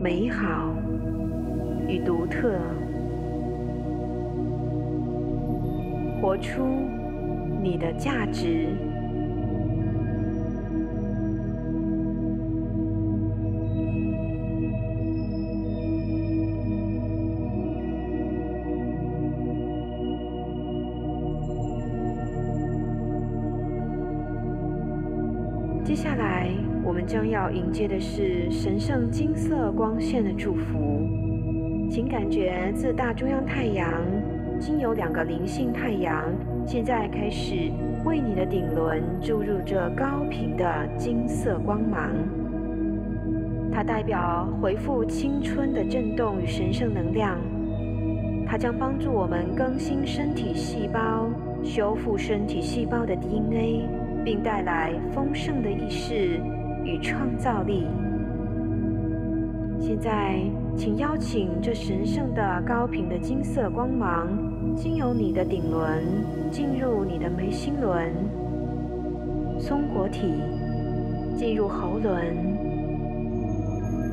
A: 美好与独特。活出你的价值。接下来，我们将要迎接的是神圣金色光线的祝福，请感觉自大中央太阳。经由两个灵性太阳，现在开始为你的顶轮注入这高频的金色光芒。它代表回复青春的震动与神圣能量。它将帮助我们更新身体细胞，修复身体细胞的 DNA，并带来丰盛的意识与创造力。现在，请邀请这神圣的高频的金色光芒，经由你的顶轮进入你的眉心轮、松果体，进入喉轮、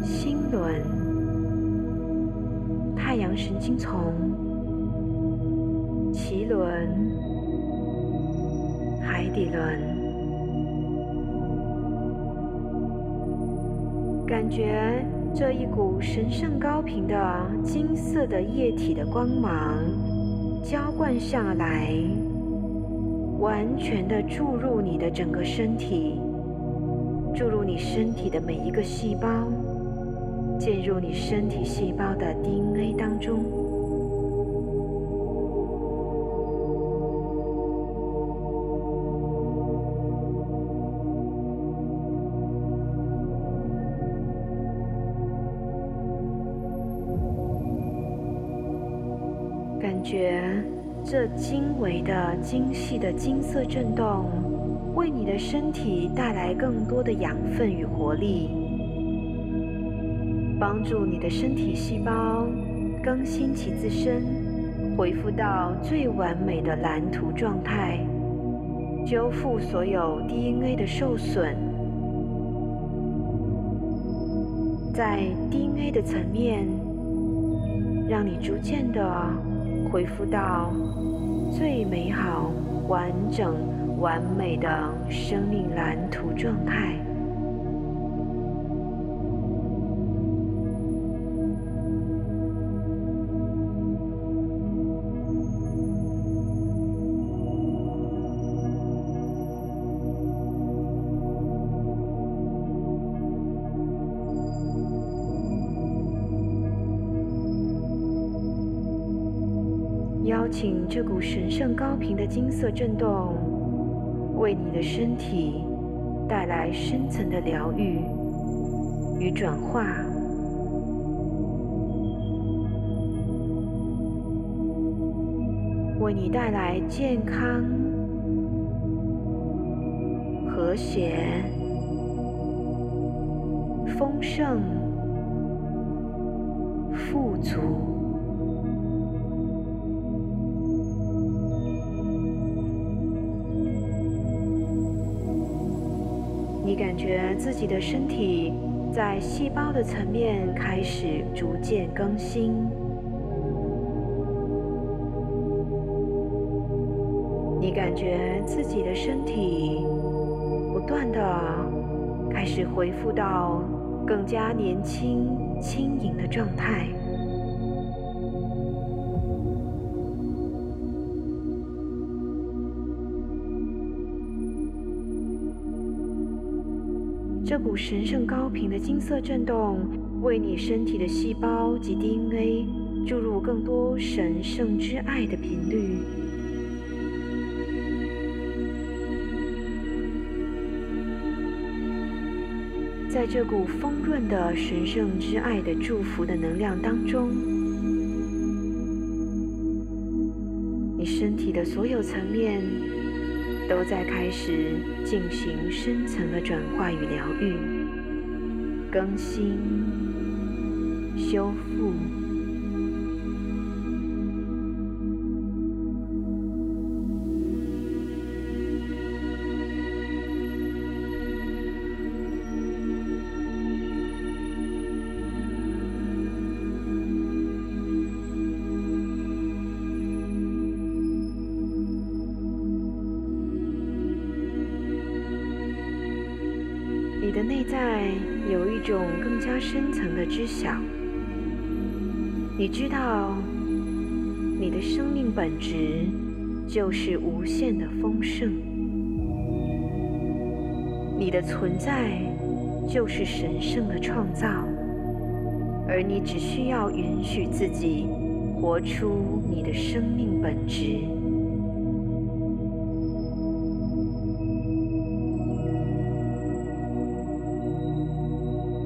A: 心轮、太阳神经丛、脐轮、海底轮，感觉。这一股神圣高频的金色的液体的光芒浇灌下来，完全的注入你的整个身体，注入你身体的每一个细胞，进入你身体细胞的 DNA 当中。感觉这精微的、精细的金色震动，为你的身体带来更多的养分与活力，帮助你的身体细胞更新其自身，恢复到最完美的蓝图状态，修复所有 DNA 的受损，在 DNA 的层面，让你逐渐的恢复到最美好、完整、完美的生命蓝图状态。这股神圣高频的金色震动，为你的身体带来深层的疗愈与转化，为你带来健康、和谐、丰盛、富足。你感觉自己的身体在细胞的层面开始逐渐更新，你感觉自己的身体不断的开始恢复到更加年轻、轻盈的状态。股神圣高频的金色震动，为你身体的细胞及 DNA 注入更多神圣之爱的频率。在这股丰润的神圣之爱的祝福的能量当中，你身体的所有层面。都在开始进行深层的转化与疗愈、更新、修复。知晓，你知道，你的生命本质就是无限的丰盛，你的存在就是神圣的创造，而你只需要允许自己活出你的生命本质。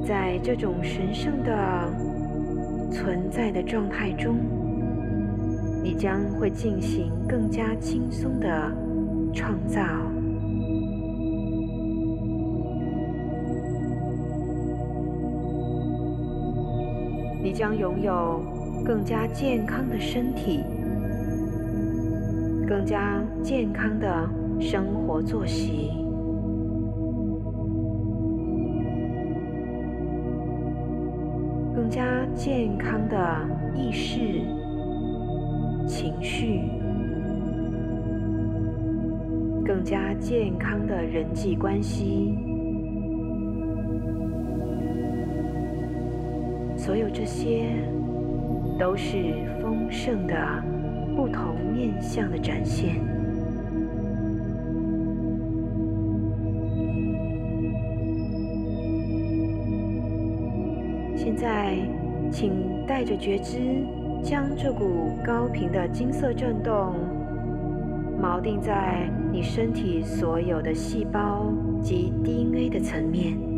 A: 在这种神圣的存在的状态中，你将会进行更加轻松的创造。你将拥有更加健康的身体，更加健康的生活作息。健康的意识、情绪，更加健康的人际关系，所有这些都是丰盛的不同面相的展现。现在，请带着觉知，将这股高频的金色震动锚定在你身体所有的细胞及 DNA 的层面。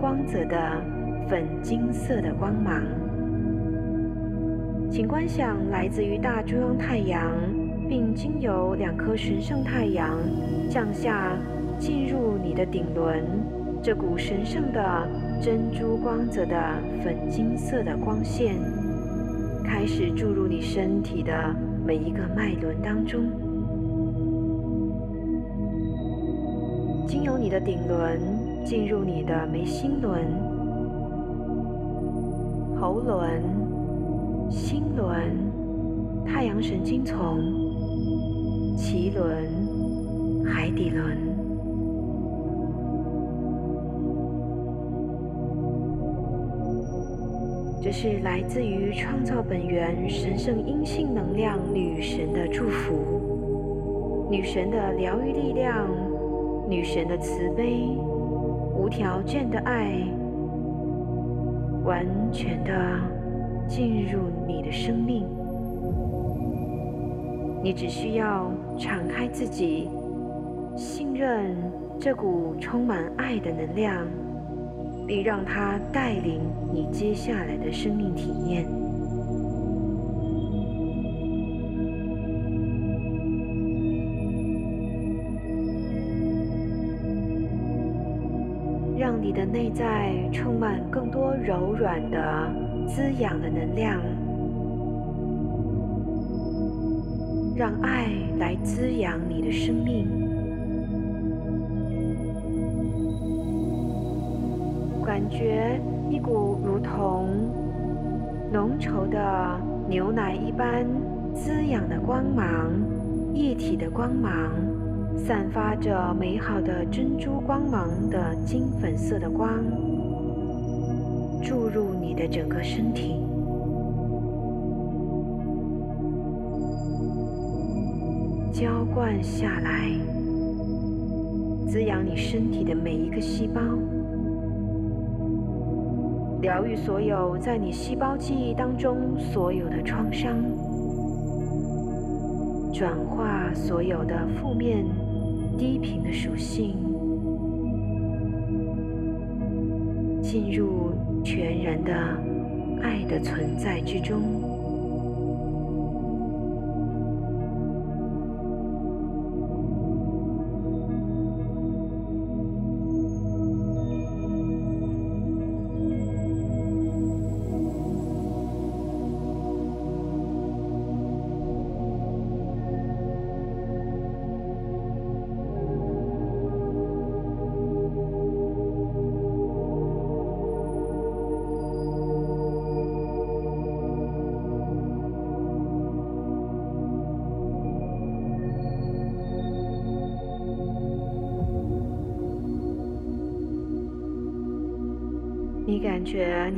A: 光泽的粉金色的光芒。请观想来自于大中央太阳，并经由两颗神圣太阳降下，进入你的顶轮。这股神圣的珍珠光泽的粉金色的光线，开始注入你身体的每一个脉轮当中。经由你的顶轮进入你的眉心轮、喉轮、心轮、太阳神经丛、脐轮、海底轮，这是来自于创造本源神圣阴性能量女神的祝福，女神的疗愈力量。女神的慈悲、无条件的爱，完全的进入你的生命。你只需要敞开自己，信任这股充满爱的能量，并让它带领你接下来的生命体验。你的内在充满更多柔软的、滋养的能量，让爱来滋养你的生命。感觉一股如同浓稠的牛奶一般滋养的光芒，液体的光芒。散发着美好的珍珠光芒的金粉色的光，注入你的整个身体，浇灌下来，滋养你身体的每一个细胞，疗愈所有在你细胞记忆当中所有的创伤，转化所有的负面。低频的属性，进入全然的爱的存在之中。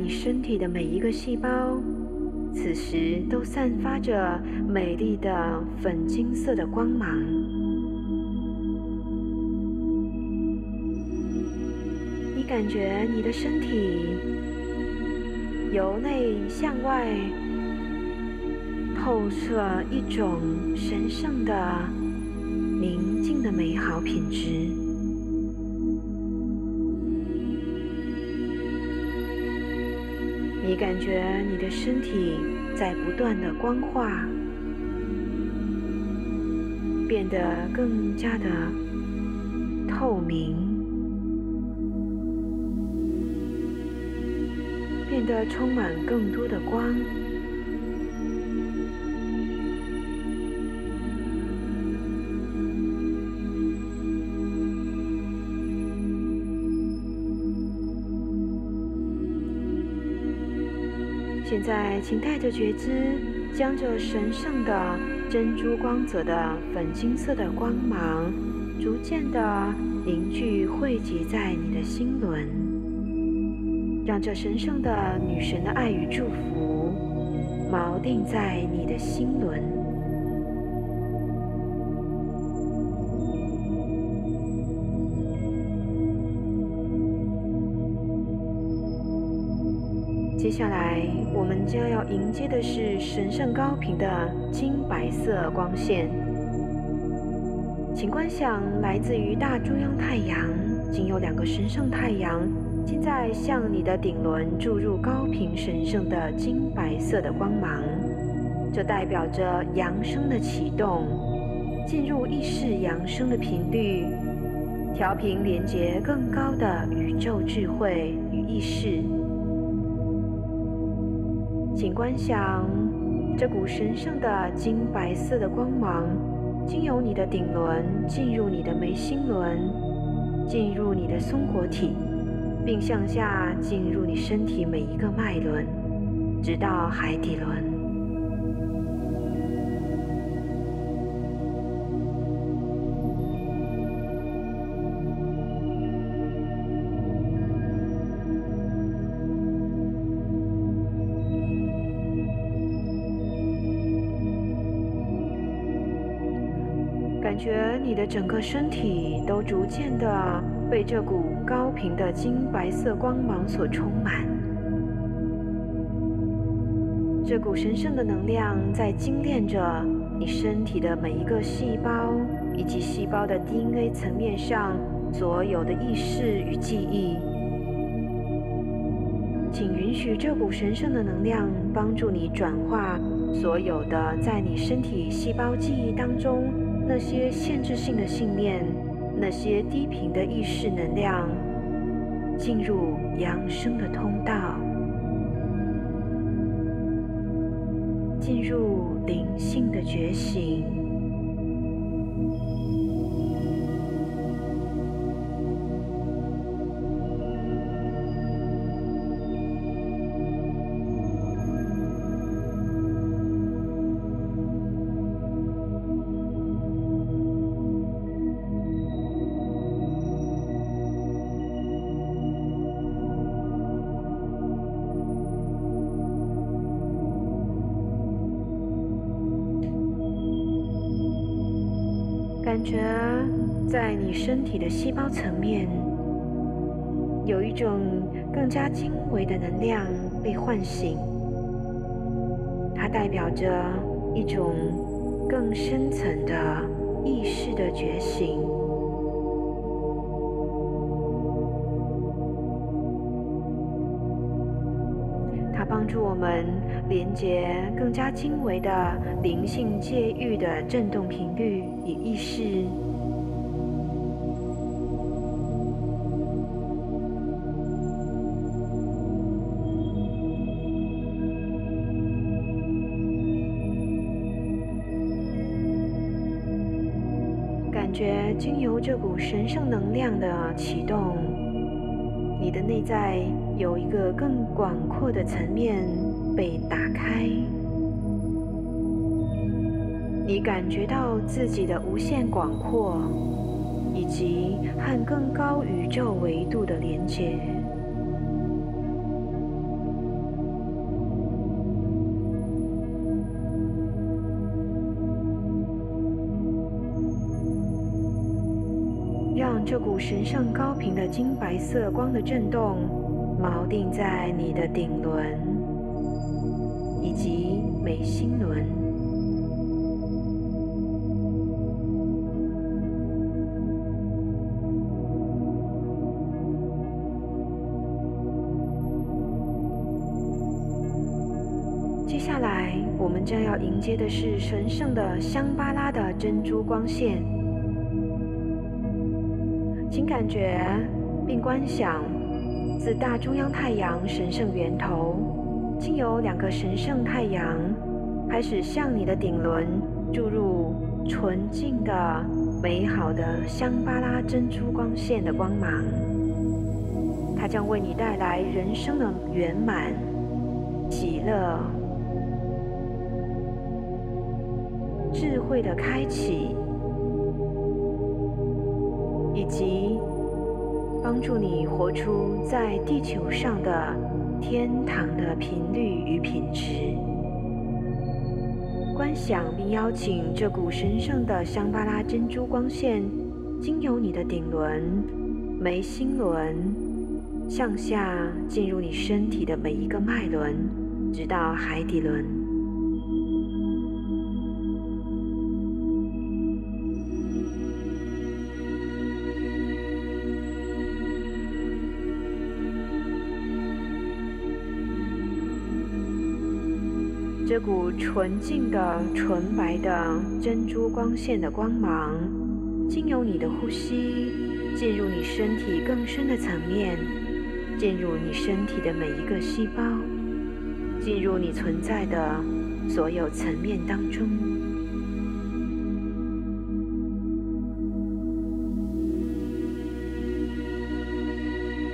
A: 你身体的每一个细胞，此时都散发着美丽的粉金色的光芒。你感觉你的身体由内向外透射一种神圣的、宁静的美好品质。你感觉你的身体在不断的光化，变得更加的透明，变得充满更多的光。现在，请带着觉知，将这神圣的珍珠光泽的粉金色的光芒，逐渐的凝聚汇集在你的心轮，让这神圣的女神的爱与祝福锚定在你的心轮。接下来，我们将要迎接的是神圣高频的金白色光线。请观想来自于大中央太阳，仅有两个神圣太阳，正在向你的顶轮注入高频神圣的金白色的光芒。这代表着扬升的启动，进入意识扬升的频率，调频连接更高的宇宙智慧与意识。请观想这股神圣的金白色的光芒，经由你的顶轮进入你的眉心轮，进入你的松果体，并向下进入你身体每一个脉轮，直到海底轮。你的整个身体都逐渐的被这股高频的金白色光芒所充满，这股神圣的能量在精炼着你身体的每一个细胞以及细胞的 DNA 层面上所有的意识与记忆。请允许这股神圣的能量帮助你转化所有的在你身体细胞记忆当中。那些限制性的信念，那些低频的意识能量，进入扬升的通道，进入灵性的觉醒。体的细胞层面，有一种更加精微的能量被唤醒，它代表着一种更深层的意识的觉醒。它帮助我们连接更加精微的灵性界域的振动频率与意识，这股神圣能量的启动。你的内在有一个更广阔的层面被打开，你感觉到自己的无限广阔，以及和更高宇宙维度的连接。神圣高频的金白色光的震动锚定在你的顶轮以及眉心轮。接下来，我们将要迎接的是神圣的香巴拉的珍珠光线。请感觉并观想，自大中央太阳神圣源头，经由两个神圣太阳，开始向你的顶轮注入纯净的、美好的香巴拉珍珠光线的光芒。它将为你带来人生的圆满、喜乐、智慧的开启。以及帮助你活出在地球上的天堂的频率与品质。观想并邀请这股神圣的香巴拉珍珠光线，经由你的顶轮、眉心轮向下进入你身体的每一个脉轮，直到海底轮。这股纯净的、纯白的珍珠光线的光芒，经由你的呼吸，进入你身体更深的层面，进入你身体的每一个细胞，进入你存在的所有层面当中，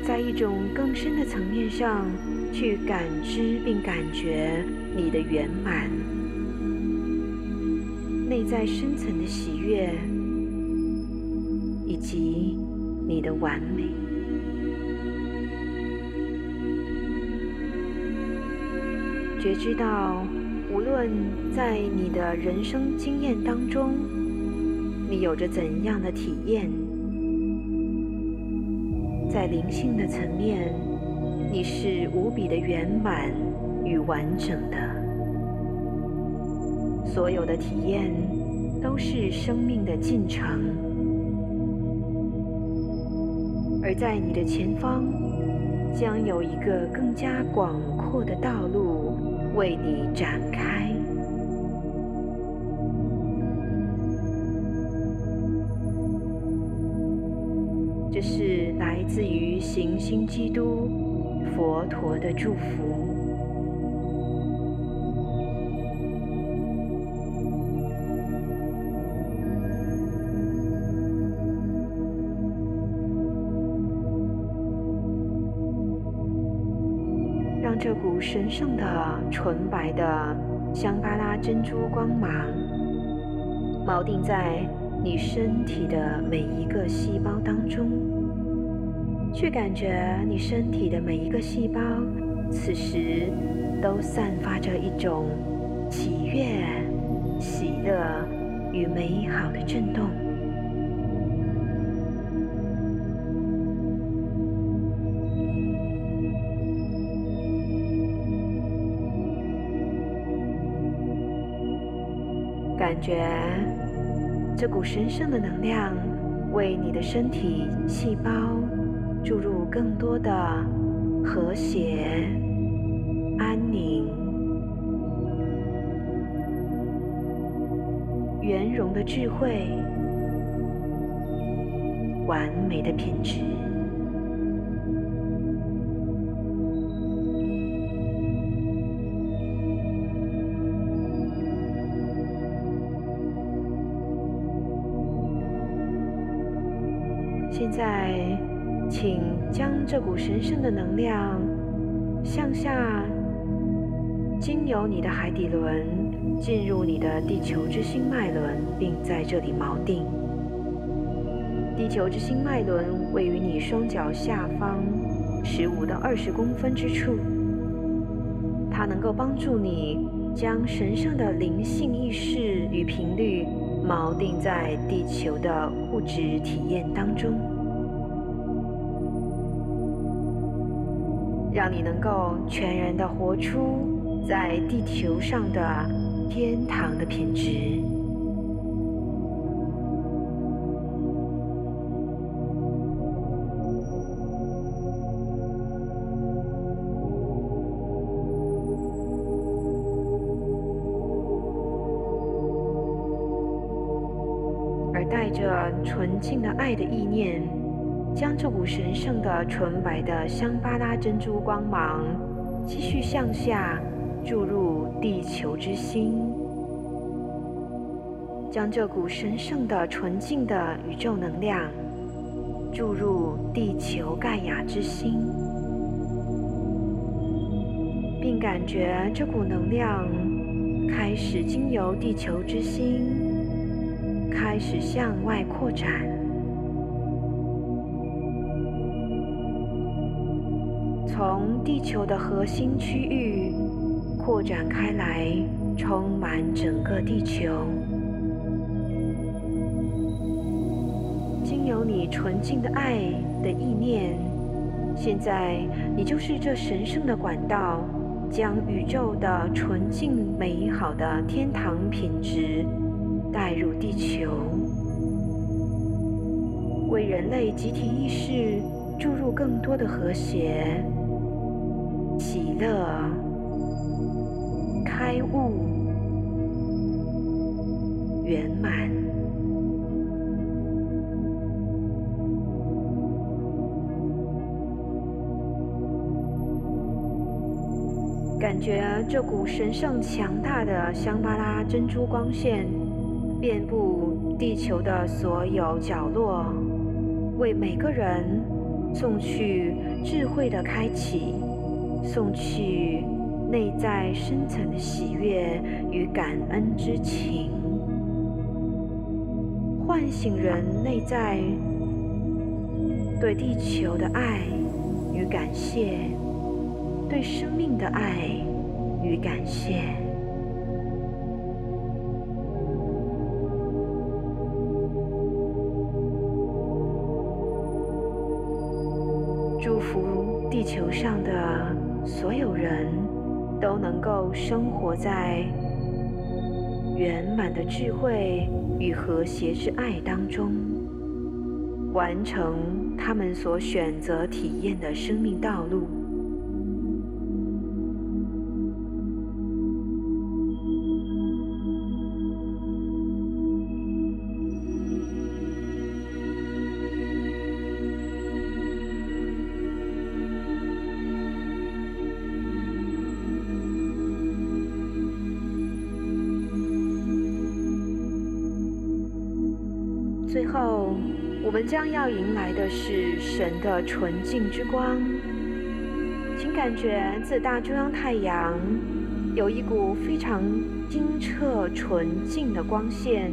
A: 在一种更深的层面上去感知并感觉。你的圆满，内在深层的喜悦，以及你的完美，觉知到，无论在你的人生经验当中，你有着怎样的体验，在灵性的层面，你是无比的圆满。与完整的，所有的体验都是生命的进程，而在你的前方将有一个更加广阔的道路为你展开。这是来自于行星基督佛陀的祝福。股神圣的、纯白的香巴拉珍珠光芒，锚定在你身体的每一个细胞当中，去感觉你身体的每一个细胞，此时都散发着一种喜悦、喜乐与美好的震动。感觉这股神圣的能量为你的身体细胞注入更多的和谐、安宁、圆融的智慧、完美的品质。神圣的能量向下，经由你的海底轮进入你的地球之心脉轮，并在这里锚定。地球之心脉轮位于你双脚下方十五到二十公分之处，它能够帮助你将神圣的灵性意识与频率。锚定在地球的物质体验当中，让你能够全然的活出在地球上的天堂的品质。而带着纯净的爱的意念，将这股神圣的纯白的香巴拉珍珠光芒继续向下注入地球之心，将这股神圣的纯净的宇宙能量注入地球盖亚之心，并感觉这股能量开始经由地球之心。开始向外扩展，从地球的核心区域扩展开来，充满整个地球。经由你纯净的爱的意念，现在你就是这神圣的管道，将宇宙的纯净美好的天堂品质。带入地球，为人类集体意识注入更多的和谐、喜乐开悟圆满。感觉这股神圣强大的香巴拉珍珠光线遍布地球的所有角落为每个人送去智慧的开启。送去内在深层的喜悦与感恩之情，唤醒人内在对地球的爱与感谢。对生命的爱与感谢，祝福地球上的所有人都能够生活在圆满的智慧与和谐之爱当中，完成他们所选择体验的生命道路。的纯净之光。请感觉自大中央太阳有一股非常清澈纯净的光线，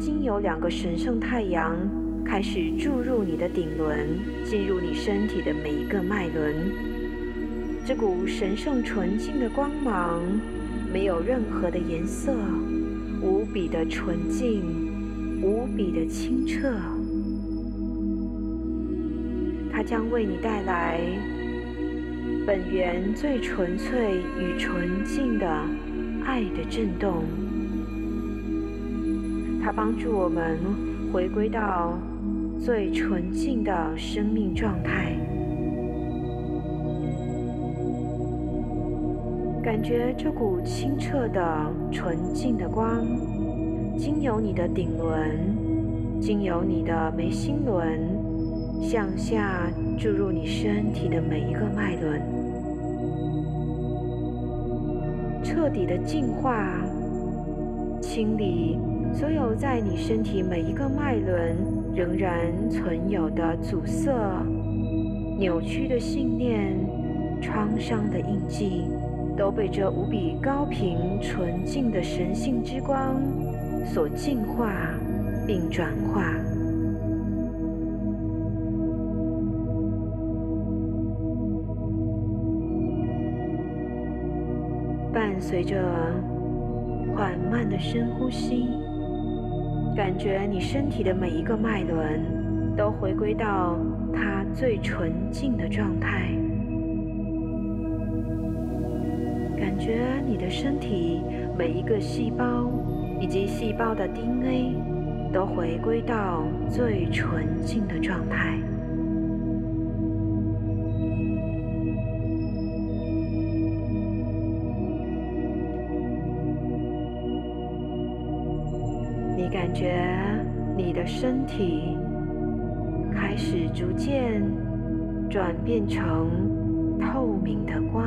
A: 经由两个神圣太阳开始注入你的顶轮，进入你身体的每一个脉轮。这股神圣纯净的光芒没有任何的颜色，无比的纯净。无比的清澈，将为你带来本源最纯粹与纯净的爱的震动。它帮助我们回归到最纯净的生命状态，感觉这股清澈的纯净的光。经由你的顶轮，经由你的眉心轮，向下注入你身体的每一个脉轮，彻底的净化、清理所有在你身体每一个脉轮仍然存有的阻塞、扭曲的信念、创伤的印记，都被这无比高频、纯净的神性之光。所净化并转化，随着缓慢的深呼吸，感觉你身体的每一个脉轮都回归到它最纯净的状态，感觉你的身体每一个细胞。以及细胞的 DNA 都回归到最纯净的状态。感觉你的身体开始逐渐转变成透明的光，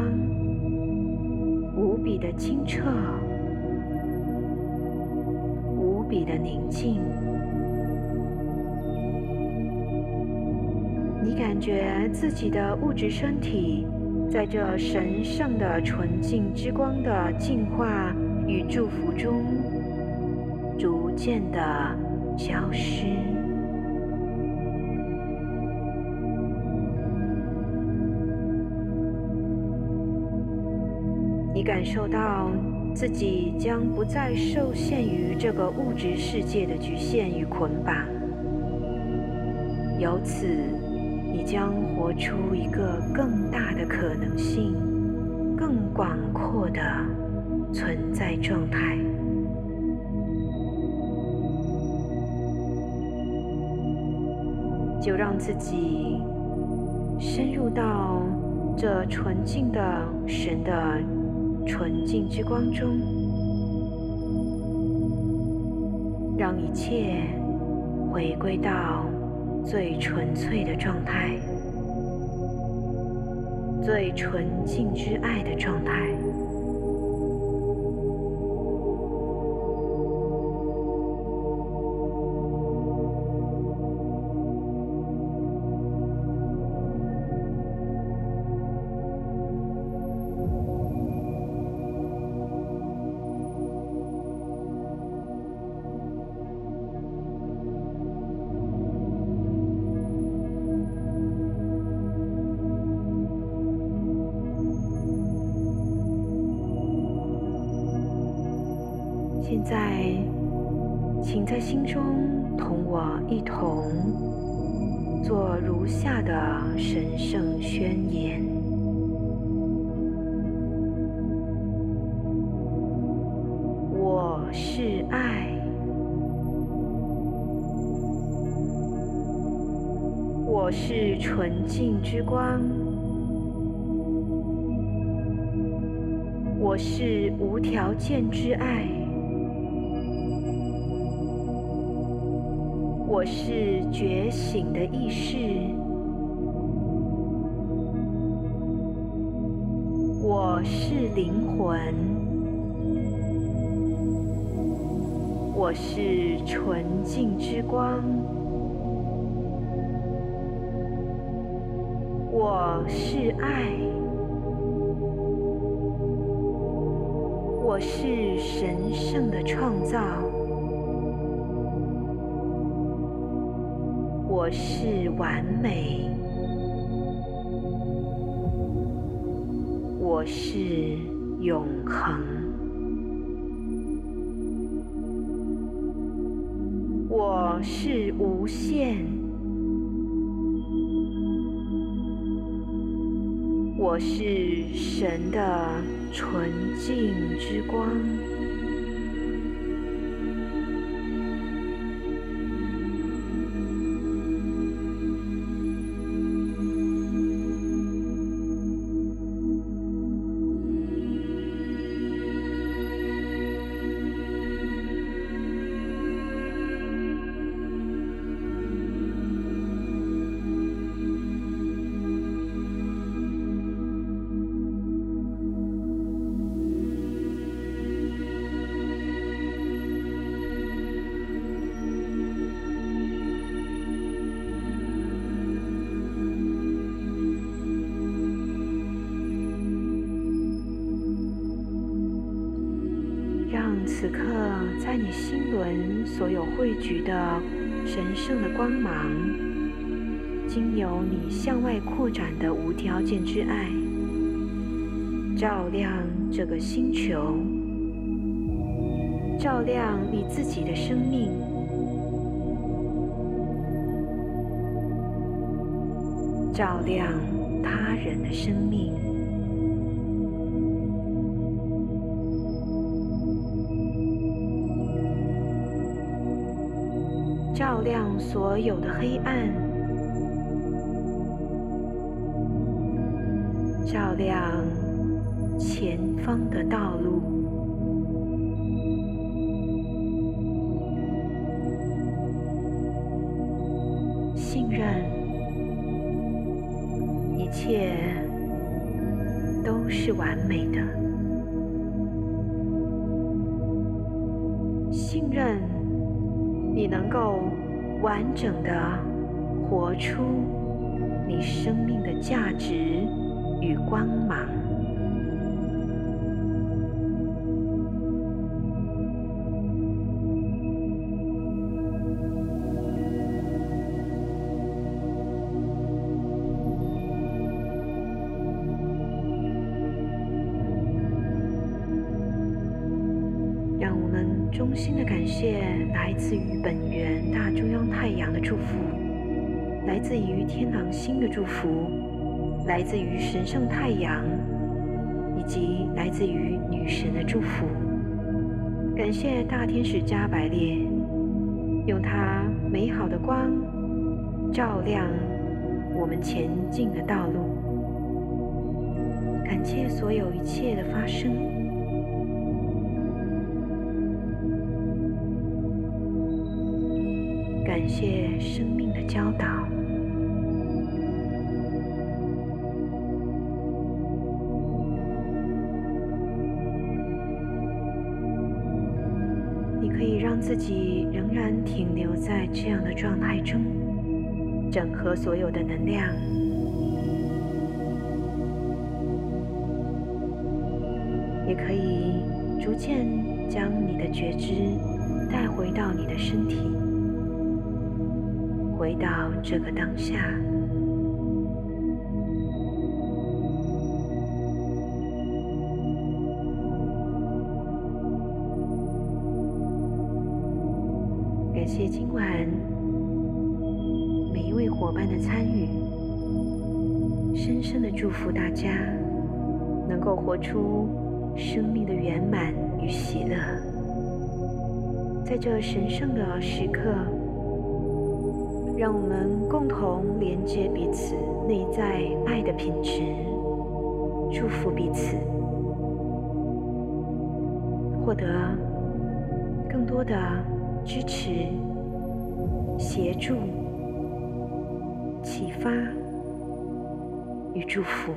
A: 无比的清澈。无比的宁静，你感觉自己的物质身体在这神圣的纯净之光的净化与祝福中，逐渐的消失。你感受到。自己将不再受限于这个物质世界的局限与捆绑，由此，你将活出一个更大的可能性、更广阔的存在状态。就让自己深入到这纯净的神的。纯净之光中，让一切回归到最纯粹的状态，最纯净之爱的状态。神圣宣言：我是爱，我是纯净之光。我是无条件之爱，我是觉醒的意识，我是灵魂，我是纯净之光，我是爱。我是神圣的创造，我是完美，我是永恒，我是无限，我是神的。纯净之光。有汇聚的神圣的光芒，经由你向外扩展的无条件之爱，照亮这个星球，照亮你自己的生命，照亮他人的生命。所有的黑暗，的活出你生命的价值与光芒，的祝福，来自于神圣太阳，以及来自于女神的祝福。感谢大天使加百列，用他美好的光照亮我们前进的道路。感谢所有一切的发生。感谢生命的教导。自己仍然停留在这样的状态中，整合所有的能量，也可以逐渐将你的觉知带回到你的身体。回到这个当下，今晚每一位伙伴的参与，深深的祝福大家能够活出生命的圆满与喜乐。在这神圣的时刻，让我们共同连接彼此内在爱的品质，祝福彼此，获得更多的支持、协助、启发与祝福。